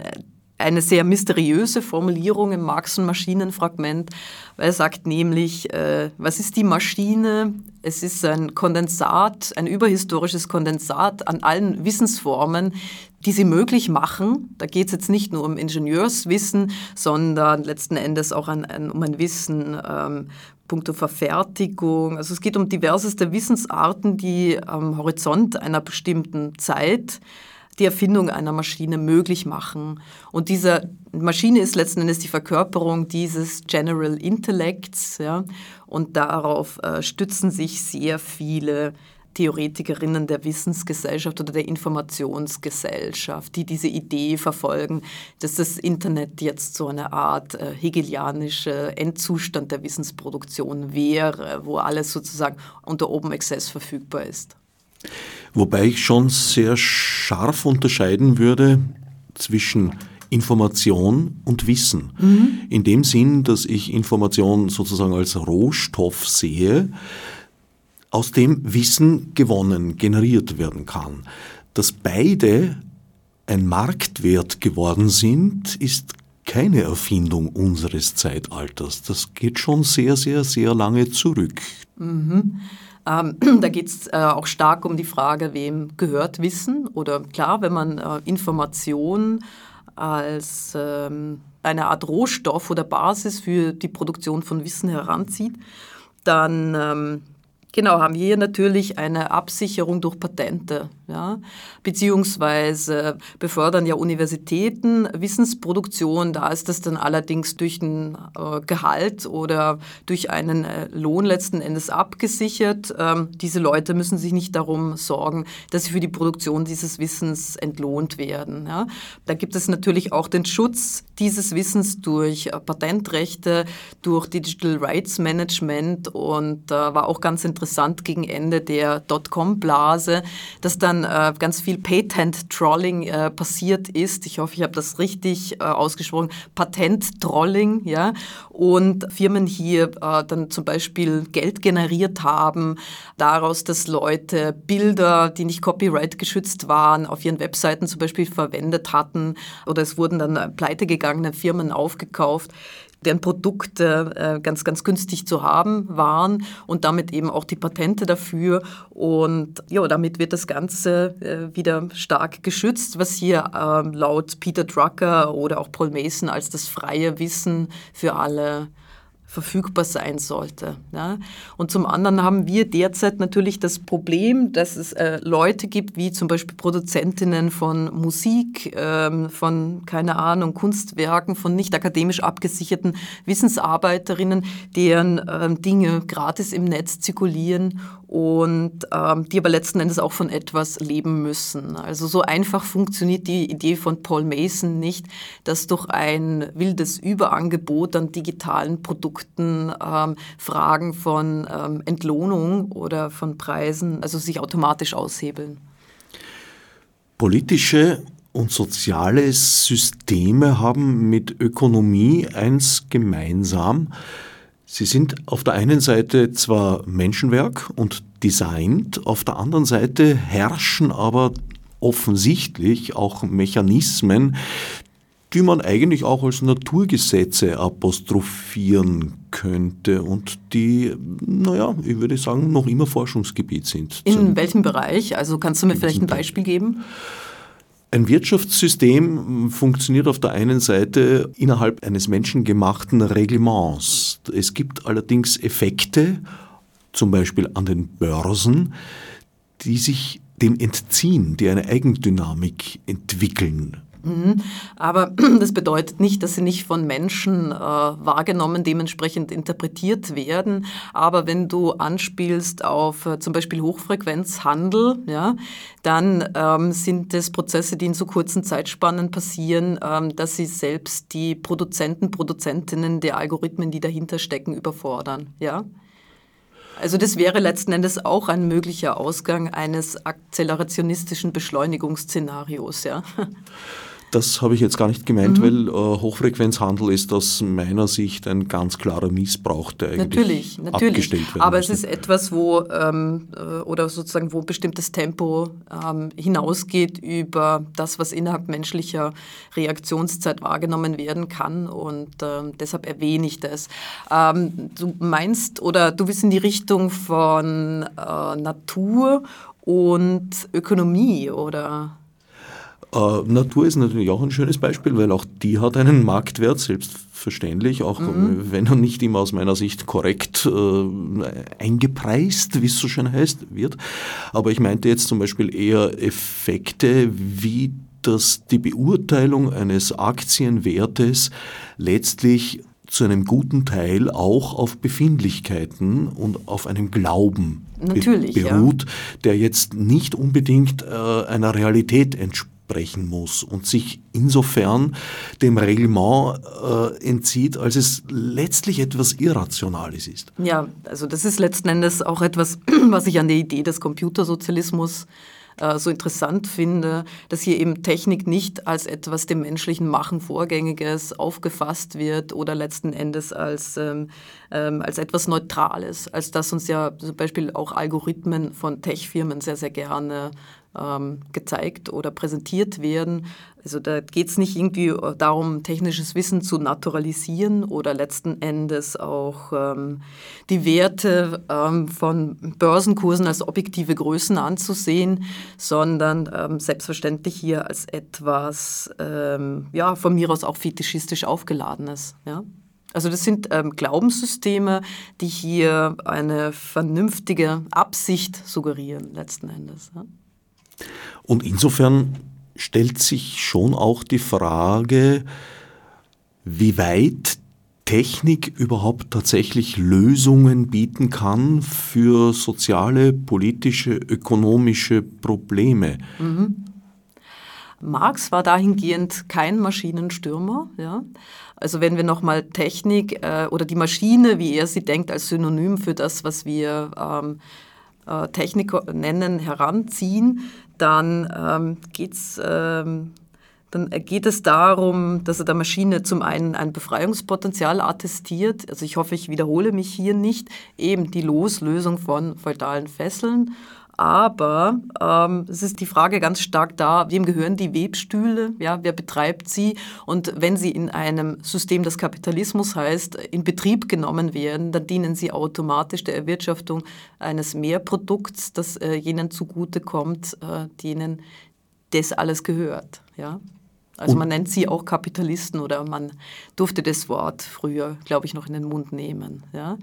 B: eine sehr mysteriöse Formulierung im Marx- und Maschinenfragment, weil er sagt nämlich, äh, was ist die Maschine? Es ist ein Kondensat, ein überhistorisches Kondensat an allen Wissensformen, die sie möglich machen. Da geht es jetzt nicht nur um Ingenieurswissen, sondern letzten Endes auch an, an, um ein Wissen ähm, punkto Verfertigung. Also es geht um diverseste Wissensarten, die am Horizont einer bestimmten Zeit die Erfindung einer Maschine möglich machen. Und diese Maschine ist letzten Endes die Verkörperung dieses General Intellects. Ja? Und darauf äh, stützen sich sehr viele Theoretikerinnen der Wissensgesellschaft oder der Informationsgesellschaft, die diese Idee verfolgen, dass das Internet jetzt so eine Art äh, hegelianische Endzustand der Wissensproduktion wäre, wo alles sozusagen unter Open Access verfügbar ist.
A: Wobei ich schon sehr scharf unterscheiden würde zwischen Information und Wissen. Mhm. In dem Sinn, dass ich Information sozusagen als Rohstoff sehe, aus dem Wissen gewonnen, generiert werden kann. Dass beide ein Marktwert geworden sind, ist keine Erfindung unseres Zeitalters. Das geht schon sehr, sehr, sehr lange zurück.
B: Mhm. Ähm, <clears throat> da geht es äh, auch stark um die Frage, wem gehört Wissen? Oder klar, wenn man äh, Information als ähm, eine Art Rohstoff oder Basis für die Produktion von Wissen heranzieht, dann ähm, Genau, haben wir hier natürlich eine Absicherung durch Patente, ja, beziehungsweise befördern ja Universitäten Wissensproduktion. Da ist das dann allerdings durch ein äh, Gehalt oder durch einen äh, Lohn letzten Endes abgesichert. Ähm, diese Leute müssen sich nicht darum sorgen, dass sie für die Produktion dieses Wissens entlohnt werden. Ja. Da gibt es natürlich auch den Schutz dieses Wissens durch äh, Patentrechte, durch Digital Rights Management und äh, war auch ganz interessant gegen Ende der Dotcom-Blase, dass dann äh, ganz viel Patent-Trolling äh, passiert ist. Ich hoffe, ich habe das richtig äh, ausgesprochen. Patent-Trolling, ja. Und Firmen hier äh, dann zum Beispiel Geld generiert haben, daraus, dass Leute Bilder, die nicht copyright geschützt waren, auf ihren Webseiten zum Beispiel verwendet hatten oder es wurden dann pleitegegangene Firmen aufgekauft deren Produkte äh, ganz, ganz günstig zu haben waren und damit eben auch die Patente dafür. Und ja, damit wird das Ganze äh, wieder stark geschützt, was hier ähm, laut Peter Drucker oder auch Paul Mason als das freie Wissen für alle verfügbar sein sollte. Ja. Und zum anderen haben wir derzeit natürlich das Problem, dass es äh, Leute gibt, wie zum Beispiel Produzentinnen von Musik, ähm, von, keine Ahnung, Kunstwerken, von nicht akademisch abgesicherten Wissensarbeiterinnen, deren ähm, Dinge gratis im Netz zirkulieren und ähm, die aber letzten Endes auch von etwas leben müssen. Also so einfach funktioniert die Idee von Paul Mason nicht, dass durch ein wildes Überangebot an digitalen Produkten ähm, Fragen von ähm, Entlohnung oder von Preisen also sich automatisch aushebeln.
A: Politische und soziale Systeme haben mit Ökonomie eins gemeinsam, Sie sind auf der einen Seite zwar Menschenwerk und designt, auf der anderen Seite herrschen aber offensichtlich auch Mechanismen, die man eigentlich auch als Naturgesetze apostrophieren könnte und die, naja, ich würde sagen, noch immer Forschungsgebiet sind.
B: In welchem Bereich? Also kannst du mir vielleicht ein Beispiel geben?
A: Ein Wirtschaftssystem funktioniert auf der einen Seite innerhalb eines menschengemachten Reglements. Es gibt allerdings Effekte, zum Beispiel an den Börsen, die sich dem entziehen, die eine Eigendynamik entwickeln.
B: Mhm. Aber <clears throat> das bedeutet nicht, dass sie nicht von Menschen äh, wahrgenommen, dementsprechend interpretiert werden. Aber wenn du anspielst auf äh, zum Beispiel Hochfrequenzhandel, ja, dann ähm, sind es Prozesse, die in so kurzen Zeitspannen passieren, ähm, dass sie selbst die Produzenten, Produzentinnen der Algorithmen, die dahinter stecken, überfordern. Ja? Also das wäre letzten Endes auch ein möglicher Ausgang eines akzelerationistischen Beschleunigungsszenarios. Ja? <laughs>
A: Das habe ich jetzt gar nicht gemeint, mhm. weil äh, Hochfrequenzhandel ist aus meiner Sicht ein ganz klarer Missbrauch, der eigentlich natürlich, natürlich. abgestellt werden
B: Aber muss. es ist etwas, wo ähm, äh, oder sozusagen wo bestimmtes Tempo ähm, hinausgeht über das, was innerhalb menschlicher Reaktionszeit wahrgenommen werden kann und ähm, deshalb erwähne ich das. Ähm, du meinst oder du bist in die Richtung von äh, Natur und Ökonomie oder?
A: Äh, Natur ist natürlich auch ein schönes Beispiel, weil auch die hat einen Marktwert, selbstverständlich, auch mhm. wenn er nicht immer aus meiner Sicht korrekt äh, eingepreist, wie es so schön heißt, wird. Aber ich meinte jetzt zum Beispiel eher Effekte, wie dass die Beurteilung eines Aktienwertes letztlich zu einem guten Teil auch auf Befindlichkeiten und auf einem Glauben
B: Natürlich,
A: beruht, ja. der jetzt nicht unbedingt äh, einer Realität entsprechen muss und sich insofern dem Reglement äh, entzieht, als es letztlich etwas Irrationales ist.
B: Ja, also das ist letzten Endes auch etwas, <clears throat> was ich an der Idee des Computersozialismus äh, so interessant finde, dass hier eben Technik nicht als etwas dem menschlichen Machen Vorgängiges aufgefasst wird oder letzten Endes als, ähm, ähm, als etwas Neutrales, als das uns ja zum Beispiel auch Algorithmen von Tech-Firmen sehr, sehr gerne ähm, gezeigt oder präsentiert werden. Also da geht es nicht irgendwie äh, darum, technisches Wissen zu naturalisieren oder letzten Endes auch ähm, die Werte ähm, von Börsenkursen als objektive Größen anzusehen, sondern ähm, selbstverständlich hier als etwas, ähm, ja, von mir aus auch fetischistisch aufgeladenes. Ja? Also das sind ähm, Glaubenssysteme, die hier eine vernünftige Absicht suggerieren, letzten Endes. Ja?
A: Und insofern stellt sich schon auch die Frage, wie weit Technik überhaupt tatsächlich Lösungen bieten kann für soziale, politische, ökonomische Probleme. Mhm.
B: Marx war dahingehend kein Maschinenstürmer. Ja? Also wenn wir nochmal Technik äh, oder die Maschine, wie er sie denkt, als Synonym für das, was wir ähm, äh, Technik nennen, heranziehen, dann ähm, geht's, ähm, dann geht es darum, dass er der Maschine zum einen ein Befreiungspotenzial attestiert. Also ich hoffe, ich wiederhole mich hier nicht. Eben die Loslösung von feudalen Fesseln aber ähm, es ist die Frage ganz stark da, wem gehören die Webstühle? Ja, wer betreibt sie? Und wenn sie in einem System, das Kapitalismus heißt, in Betrieb genommen werden, dann dienen sie automatisch der Erwirtschaftung eines Mehrprodukts, das äh, jenen zugutekommt, äh, denen das alles gehört. Ja? Also man nennt sie auch Kapitalisten oder man durfte das Wort früher, glaube ich, noch in den Mund nehmen. Ja?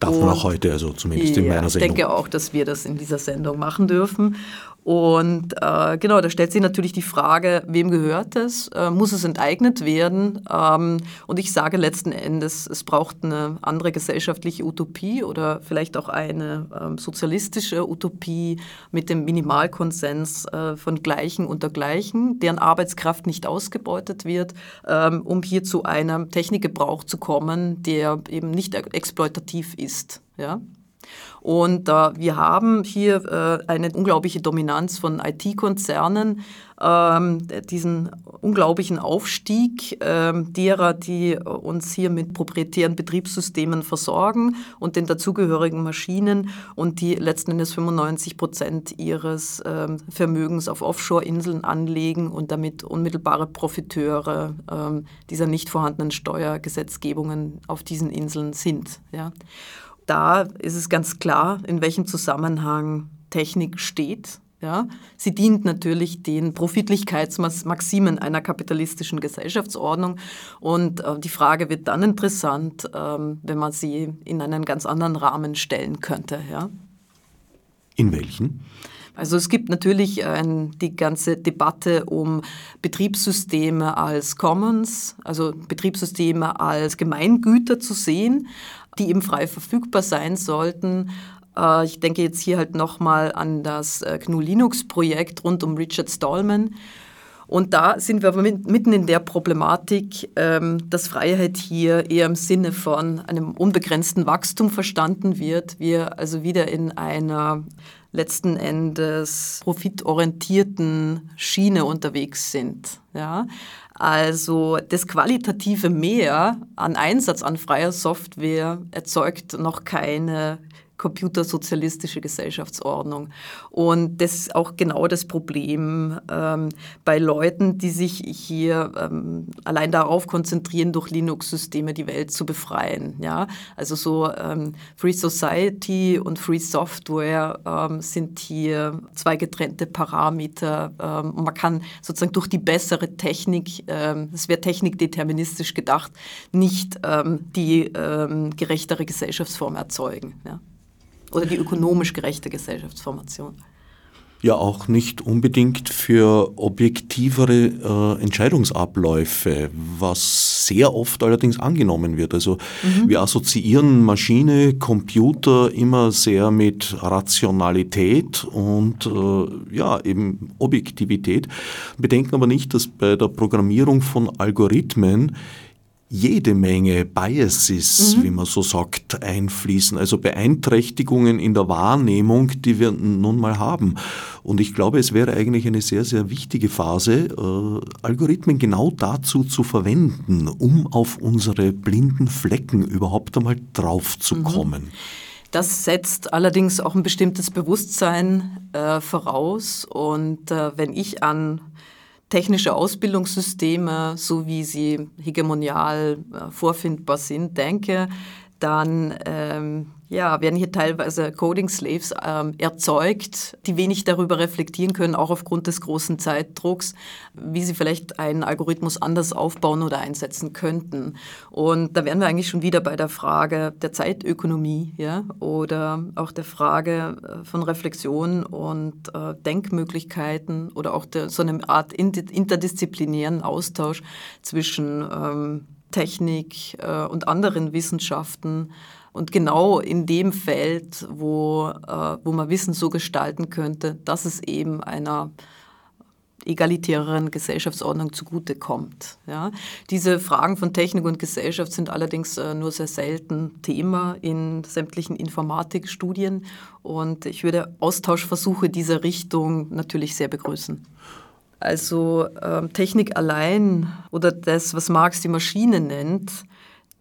A: Darf man auch heute, also zumindest in meiner
B: Sendung. Ich denke auch, dass wir das in dieser Sendung machen dürfen. Und äh, genau, da stellt sich natürlich die Frage, wem gehört es? Äh, muss es enteignet werden? Ähm, und ich sage letzten Endes, es braucht eine andere gesellschaftliche Utopie oder vielleicht auch eine ähm, sozialistische Utopie mit dem Minimalkonsens äh, von Gleichen unter Gleichen, deren Arbeitskraft nicht ausgebeutet wird, ähm, um hier zu einem Technikgebrauch zu kommen, der eben nicht exploitativ ist. Ja? Und äh, wir haben hier äh, eine unglaubliche Dominanz von IT-Konzernen, ähm, diesen unglaublichen Aufstieg ähm, derer, die uns hier mit proprietären Betriebssystemen versorgen und den dazugehörigen Maschinen und die letzten Endes 95 Prozent ihres ähm, Vermögens auf Offshore-Inseln anlegen und damit unmittelbare Profiteure ähm, dieser nicht vorhandenen Steuergesetzgebungen auf diesen Inseln sind. Ja da ist es ganz klar, in welchem Zusammenhang Technik steht. Ja, sie dient natürlich den Profitlichkeitsmaximen einer kapitalistischen Gesellschaftsordnung. Und äh, die Frage wird dann interessant, ähm, wenn man sie in einen ganz anderen Rahmen stellen könnte. Ja?
A: In welchen?
B: Also es gibt natürlich äh, die ganze Debatte um Betriebssysteme als Commons, also Betriebssysteme als Gemeingüter zu sehen, die eben frei verfügbar sein sollten. Äh, ich denke jetzt hier halt nochmal an das äh, GNU Linux-Projekt rund um Richard Stallman. Und da sind wir aber mitten in der Problematik, ähm, dass Freiheit hier eher im Sinne von einem unbegrenzten Wachstum verstanden wird. Wir also wieder in einer letzten Endes profitorientierten Schiene unterwegs sind. Ja? Also das qualitative Mehr an Einsatz an freier Software erzeugt noch keine computersozialistische Gesellschaftsordnung. Und das ist auch genau das Problem ähm, bei Leuten, die sich hier ähm, allein darauf konzentrieren, durch Linux-Systeme die Welt zu befreien. Ja? Also so ähm, Free Society und Free Software ähm, sind hier zwei getrennte Parameter. Ähm, man kann sozusagen durch die bessere Technik, ähm, es wäre technikdeterministisch gedacht, nicht die gerechtere Gesellschaftsform erzeugen. Ja? Oder die ökonomisch gerechte Gesellschaftsformation.
A: ja auch nicht unbedingt für objektivere äh, Entscheidungsabläufe, was sehr oft allerdings angenommen wird. Also mhm. wir assoziieren Maschine, Computer immer sehr mit Rationalität und äh, ja eben Objektivität, bedenken aber nicht, dass bei der Programmierung von Algorithmen jede Menge Biases, mhm. wie man so sagt, einfließen, also Beeinträchtigungen in der Wahrnehmung, die wir nun mal haben. Und ich glaube, es wäre eigentlich eine sehr, sehr wichtige Phase, äh, Algorithmen genau dazu zu verwenden, um auf unsere blinden Flecken überhaupt einmal drauf zu mhm. kommen.
B: Das setzt allerdings auch ein bestimmtes Bewusstsein äh, voraus. Und äh, wenn ich an technische Ausbildungssysteme, so wie sie hegemonial äh, vorfindbar sind, denke, dann ähm, ja, werden hier teilweise Coding Slaves ähm, erzeugt, die wenig darüber reflektieren können, auch aufgrund des großen Zeitdrucks, wie sie vielleicht einen Algorithmus anders aufbauen oder einsetzen könnten. Und da wären wir eigentlich schon wieder bei der Frage der Zeitökonomie ja, oder auch der Frage äh, von Reflexion und äh, Denkmöglichkeiten oder auch der, so eine Art interdisziplinären Austausch zwischen ähm, Technik äh, und anderen Wissenschaften und genau in dem Feld, wo, äh, wo man Wissen so gestalten könnte, dass es eben einer egalitäreren Gesellschaftsordnung zugutekommt. Ja. Diese Fragen von Technik und Gesellschaft sind allerdings äh, nur sehr selten Thema in sämtlichen Informatikstudien und ich würde Austauschversuche dieser Richtung natürlich sehr begrüßen. Also äh, Technik allein oder das, was Marx die Maschine nennt,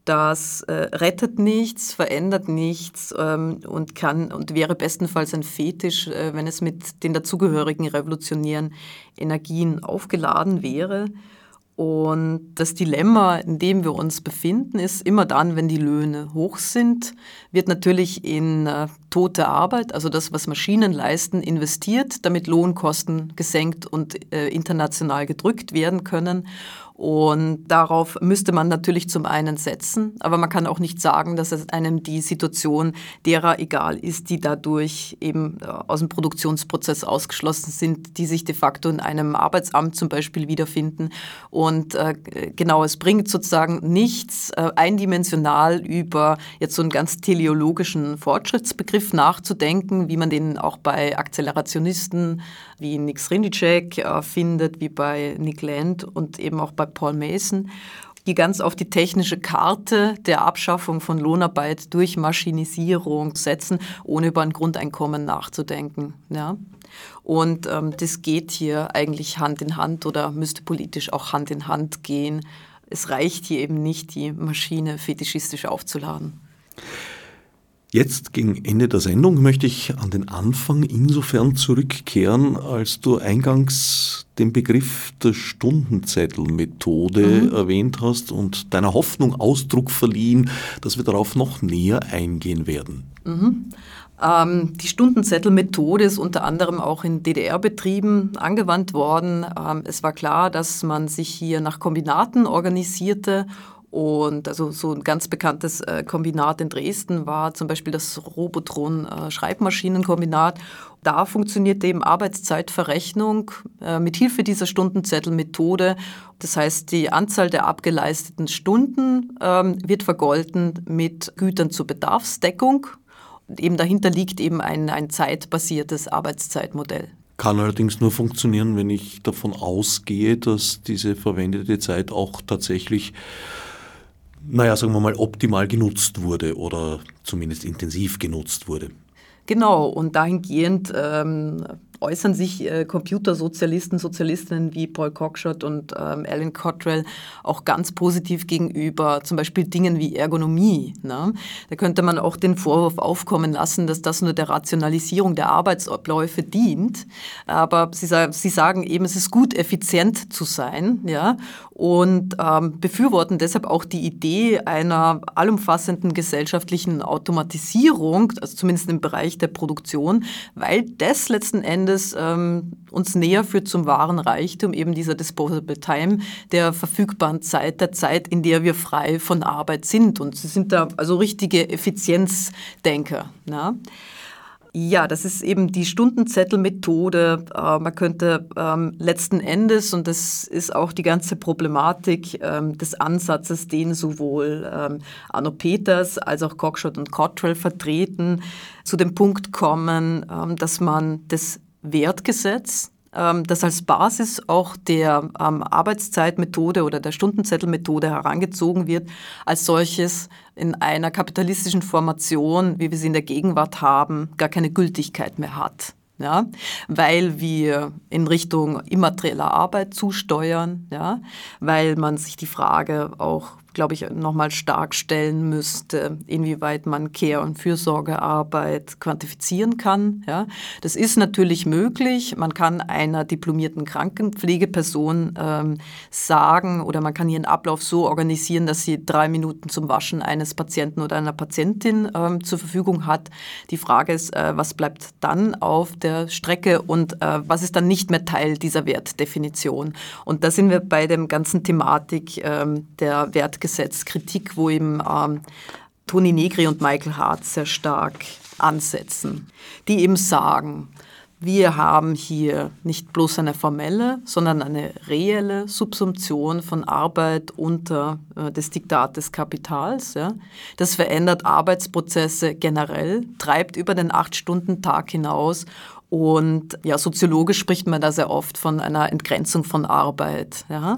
B: das äh, rettet nichts, verändert nichts ähm, und kann und wäre bestenfalls ein Fetisch, äh, wenn es mit den dazugehörigen revolutionären Energien aufgeladen wäre. Und das Dilemma, in dem wir uns befinden, ist immer dann, wenn die Löhne hoch sind, wird natürlich in äh, tote Arbeit, also das, was Maschinen leisten, investiert, damit Lohnkosten gesenkt und äh, international gedrückt werden können. Und darauf müsste man natürlich zum einen setzen, aber man kann auch nicht sagen, dass es einem die Situation derer egal ist, die dadurch eben äh, aus dem Produktionsprozess ausgeschlossen sind, die sich de facto in einem Arbeitsamt zum Beispiel wiederfinden. Und äh, genau, es bringt sozusagen nichts, äh, eindimensional über jetzt so einen ganz teleologischen Fortschrittsbegriff nachzudenken, wie man den auch bei Akzelerationisten wie Nick Srinicek äh, findet, wie bei Nick Land und eben auch bei Paul Mason, die ganz auf die technische Karte der Abschaffung von Lohnarbeit durch Maschinisierung setzen, ohne über ein Grundeinkommen nachzudenken. Ja? Und ähm, das geht hier eigentlich Hand in Hand oder müsste politisch auch Hand in Hand gehen. Es reicht hier eben nicht, die Maschine fetischistisch aufzuladen.
A: Jetzt gegen Ende der Sendung möchte ich an den Anfang insofern zurückkehren, als du eingangs den Begriff der Stundenzettelmethode mhm. erwähnt hast und deiner Hoffnung Ausdruck verliehen, dass wir darauf noch näher eingehen werden.
B: Mhm. Ähm, die Stundenzettelmethode ist unter anderem auch in DDR-Betrieben angewandt worden. Ähm, es war klar, dass man sich hier nach Kombinaten organisierte und also so ein ganz bekanntes äh, Kombinat in Dresden war zum Beispiel das Robotron äh, Schreibmaschinenkombinat. Da funktioniert eben Arbeitszeitverrechnung äh, mit Hilfe dieser Stundenzettelmethode. Das heißt, die Anzahl der abgeleisteten Stunden ähm, wird vergolten mit Gütern zur Bedarfsdeckung. Und eben dahinter liegt eben ein, ein zeitbasiertes Arbeitszeitmodell
A: kann allerdings nur funktionieren, wenn ich davon ausgehe, dass diese verwendete Zeit auch tatsächlich naja, sagen wir mal, optimal genutzt wurde oder zumindest intensiv genutzt wurde.
B: Genau, und dahingehend ähm, äußern sich äh, Computersozialisten, Sozialistinnen wie Paul Cockshott und ähm, Alan Cottrell auch ganz positiv gegenüber zum Beispiel Dingen wie Ergonomie. Ne? Da könnte man auch den Vorwurf aufkommen lassen, dass das nur der Rationalisierung der Arbeitsabläufe dient. Aber sie, sie sagen eben, es ist gut, effizient zu sein ja? und ähm, befürworten deshalb auch die Idee einer allumfassenden gesellschaftlichen Automatisierung, also zumindest im Bereich der Produktion, weil das letzten Endes Endes ähm, uns näher führt zum wahren Reichtum, eben dieser Disposable Time, der verfügbaren Zeit, der Zeit, in der wir frei von Arbeit sind. Und sie sind da also richtige Effizienzdenker. Na? Ja, das ist eben die Stundenzettelmethode. Äh, man könnte ähm, letzten Endes, und das ist auch die ganze Problematik ähm, des Ansatzes, den sowohl ähm, Arno Peters als auch Cockshott und Cottrell vertreten, zu dem Punkt kommen, dass man das Wertgesetz, ähm, das als Basis auch der ähm, Arbeitszeitmethode oder der Stundenzettelmethode herangezogen wird, als solches in einer kapitalistischen Formation, wie wir sie in der Gegenwart haben, gar keine Gültigkeit mehr hat. Ja, weil wir in Richtung immaterieller Arbeit zusteuern, ja, weil man sich die Frage auch glaube ich, nochmal stark stellen müsste, inwieweit man Care- und Fürsorgearbeit quantifizieren kann. Ja, das ist natürlich möglich. Man kann einer diplomierten Krankenpflegeperson ähm, sagen oder man kann ihren Ablauf so organisieren, dass sie drei Minuten zum Waschen eines Patienten oder einer Patientin ähm, zur Verfügung hat. Die Frage ist, äh, was bleibt dann auf der Strecke und äh, was ist dann nicht mehr Teil dieser Wertdefinition? Und da sind wir bei dem ganzen Thematik ähm, der Wert Gesetzkritik, wo eben ähm, Toni Negri und Michael Hart sehr stark ansetzen, die eben sagen, wir haben hier nicht bloß eine formelle, sondern eine reelle Subsumption von Arbeit unter äh, das Diktat des Kapitals. Ja. Das verändert Arbeitsprozesse generell, treibt über den Acht-Stunden-Tag hinaus und ja, soziologisch spricht man da sehr oft von einer Entgrenzung von Arbeit. Ja.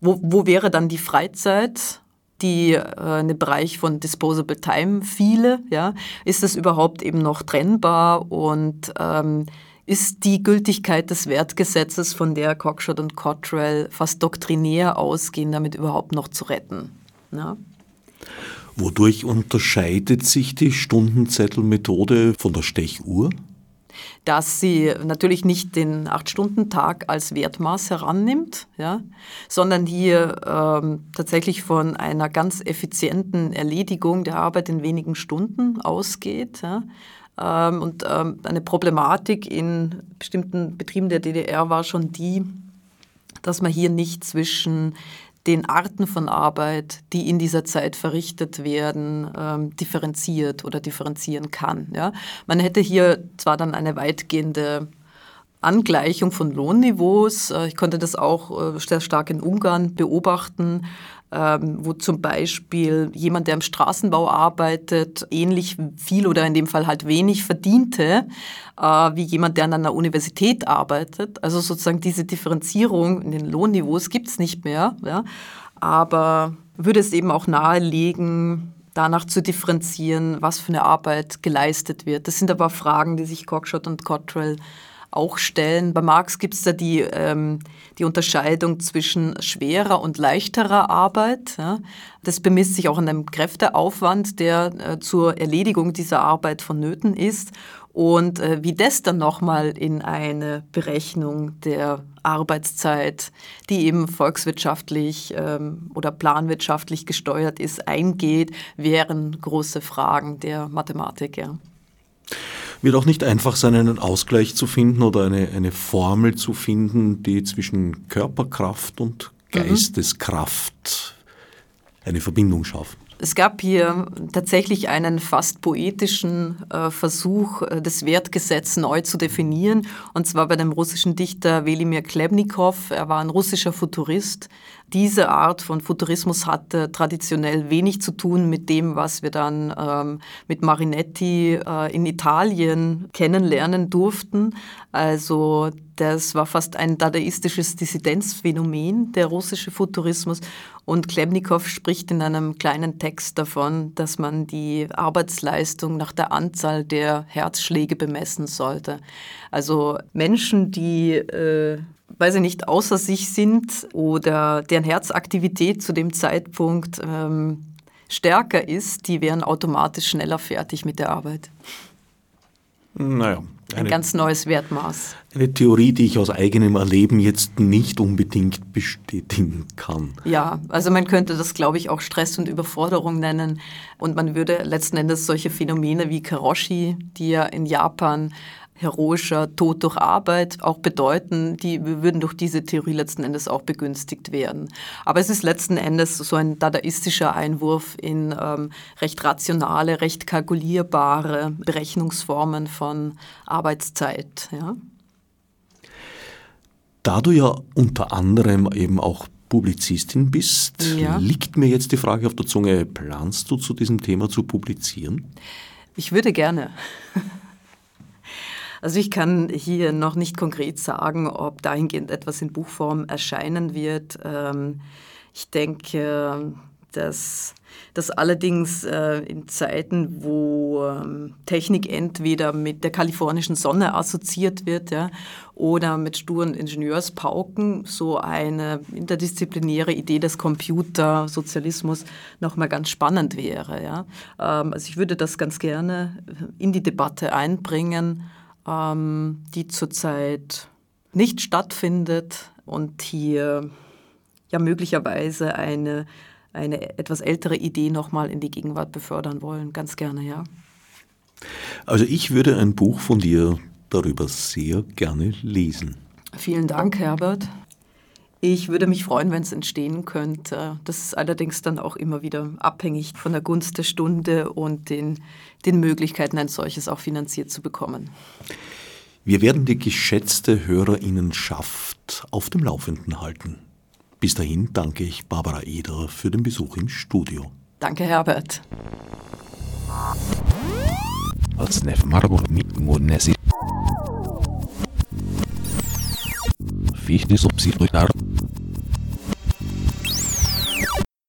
B: Wo, wo wäre dann die Freizeit? die äh, eine Bereich von Disposable Time viele, ja, ist das überhaupt eben noch trennbar und ähm, ist die Gültigkeit des Wertgesetzes, von der Cockshott und Cottrell fast doktrinär ausgehen, damit überhaupt noch zu retten? Ja?
A: Wodurch unterscheidet sich die Stundenzettelmethode von der Stechuhr?
B: Dass sie natürlich nicht den Acht-Stunden-Tag als Wertmaß herannimmt, ja, sondern hier ähm, tatsächlich von einer ganz effizienten Erledigung der Arbeit in wenigen Stunden ausgeht. Ja. Ähm, und ähm, eine Problematik in bestimmten Betrieben der DDR war schon die, dass man hier nicht zwischen den Arten von Arbeit, die in dieser Zeit verrichtet werden, ähm, differenziert oder differenzieren kann. Ja? Man hätte hier zwar dann eine weitgehende Angleichung von Lohnniveaus. Äh, ich konnte das auch äh, sehr stark in Ungarn beobachten, wo zum Beispiel jemand, der im Straßenbau arbeitet, ähnlich viel oder in dem Fall halt wenig verdiente, äh, wie jemand, der an einer Universität arbeitet. Also sozusagen diese Differenzierung in den Lohnniveaus gibt es nicht mehr. Ja? Aber würde es eben auch nahelegen, danach zu differenzieren, was für eine Arbeit geleistet wird. Das sind aber Fragen, die sich Cockshott und Cottrell auch stellen. Bei Marx gibt es da die, ähm, die Unterscheidung zwischen schwerer und leichterer Arbeit. Ja. Das bemisst sich auch an dem Kräfteaufwand, der äh, zur Erledigung dieser Arbeit vonnöten ist. Und äh, wie das dann nochmal in eine Berechnung der Arbeitszeit, die eben volkswirtschaftlich ähm, oder planwirtschaftlich gesteuert ist, eingeht, wären große Fragen der Mathematik. Ja
A: wird auch nicht einfach sein, einen Ausgleich zu finden oder eine, eine Formel zu finden, die zwischen Körperkraft und mhm. Geisteskraft eine Verbindung schafft.
B: Es gab hier tatsächlich einen fast poetischen äh, Versuch, äh, das Wertgesetz neu zu definieren, und zwar bei dem russischen Dichter Welimir Klebnikow. Er war ein russischer Futurist, diese Art von Futurismus hatte traditionell wenig zu tun mit dem, was wir dann ähm, mit Marinetti äh, in Italien kennenlernen durften. Also das war fast ein dadaistisches Dissidenzphänomen, der russische Futurismus. Und Klemnikow spricht in einem kleinen Text davon, dass man die Arbeitsleistung nach der Anzahl der Herzschläge bemessen sollte. Also Menschen, die äh, weil sie nicht außer sich sind oder deren Herzaktivität zu dem Zeitpunkt ähm, stärker ist, die wären automatisch schneller fertig mit der Arbeit.
A: Naja.
B: Eine, Ein ganz neues Wertmaß.
A: Eine Theorie, die ich aus eigenem Erleben jetzt nicht unbedingt bestätigen kann.
B: Ja, also man könnte das, glaube ich, auch Stress und Überforderung nennen. Und man würde letzten Endes solche Phänomene wie Karoshi, die ja in Japan heroischer Tod durch Arbeit auch bedeuten, die würden durch diese Theorie letzten Endes auch begünstigt werden. Aber es ist letzten Endes so ein dadaistischer Einwurf in ähm, recht rationale, recht kalkulierbare Berechnungsformen von Arbeitszeit. Ja.
A: Da du ja unter anderem eben auch Publizistin bist, ja. liegt mir jetzt die Frage auf der Zunge, planst du zu diesem Thema zu publizieren?
B: Ich würde gerne. Also ich kann hier noch nicht konkret sagen, ob dahingehend etwas in Buchform erscheinen wird. Ähm, ich denke, dass das allerdings äh, in Zeiten, wo ähm, Technik entweder mit der kalifornischen Sonne assoziiert wird ja, oder mit sturen Ingenieurspauken, so eine interdisziplinäre Idee des Computersozialismus nochmal ganz spannend wäre. Ja. Ähm, also ich würde das ganz gerne in die Debatte einbringen ähm, die zurzeit nicht stattfindet und hier ja möglicherweise eine, eine etwas ältere Idee nochmal in die Gegenwart befördern wollen. Ganz gerne, ja.
A: Also ich würde ein Buch von dir darüber sehr gerne lesen.
B: Vielen Dank, Herbert. Ich würde mich freuen, wenn es entstehen könnte. Das ist allerdings dann auch immer wieder abhängig von der Gunst der Stunde und den, den Möglichkeiten, ein solches auch finanziert zu bekommen.
A: Wir werden die geschätzte Hörerinnenschaft auf dem Laufenden halten. Bis dahin danke ich Barbara Eder für den Besuch im Studio.
B: Danke, Herbert wie ich nicht so psychisch durchdacht.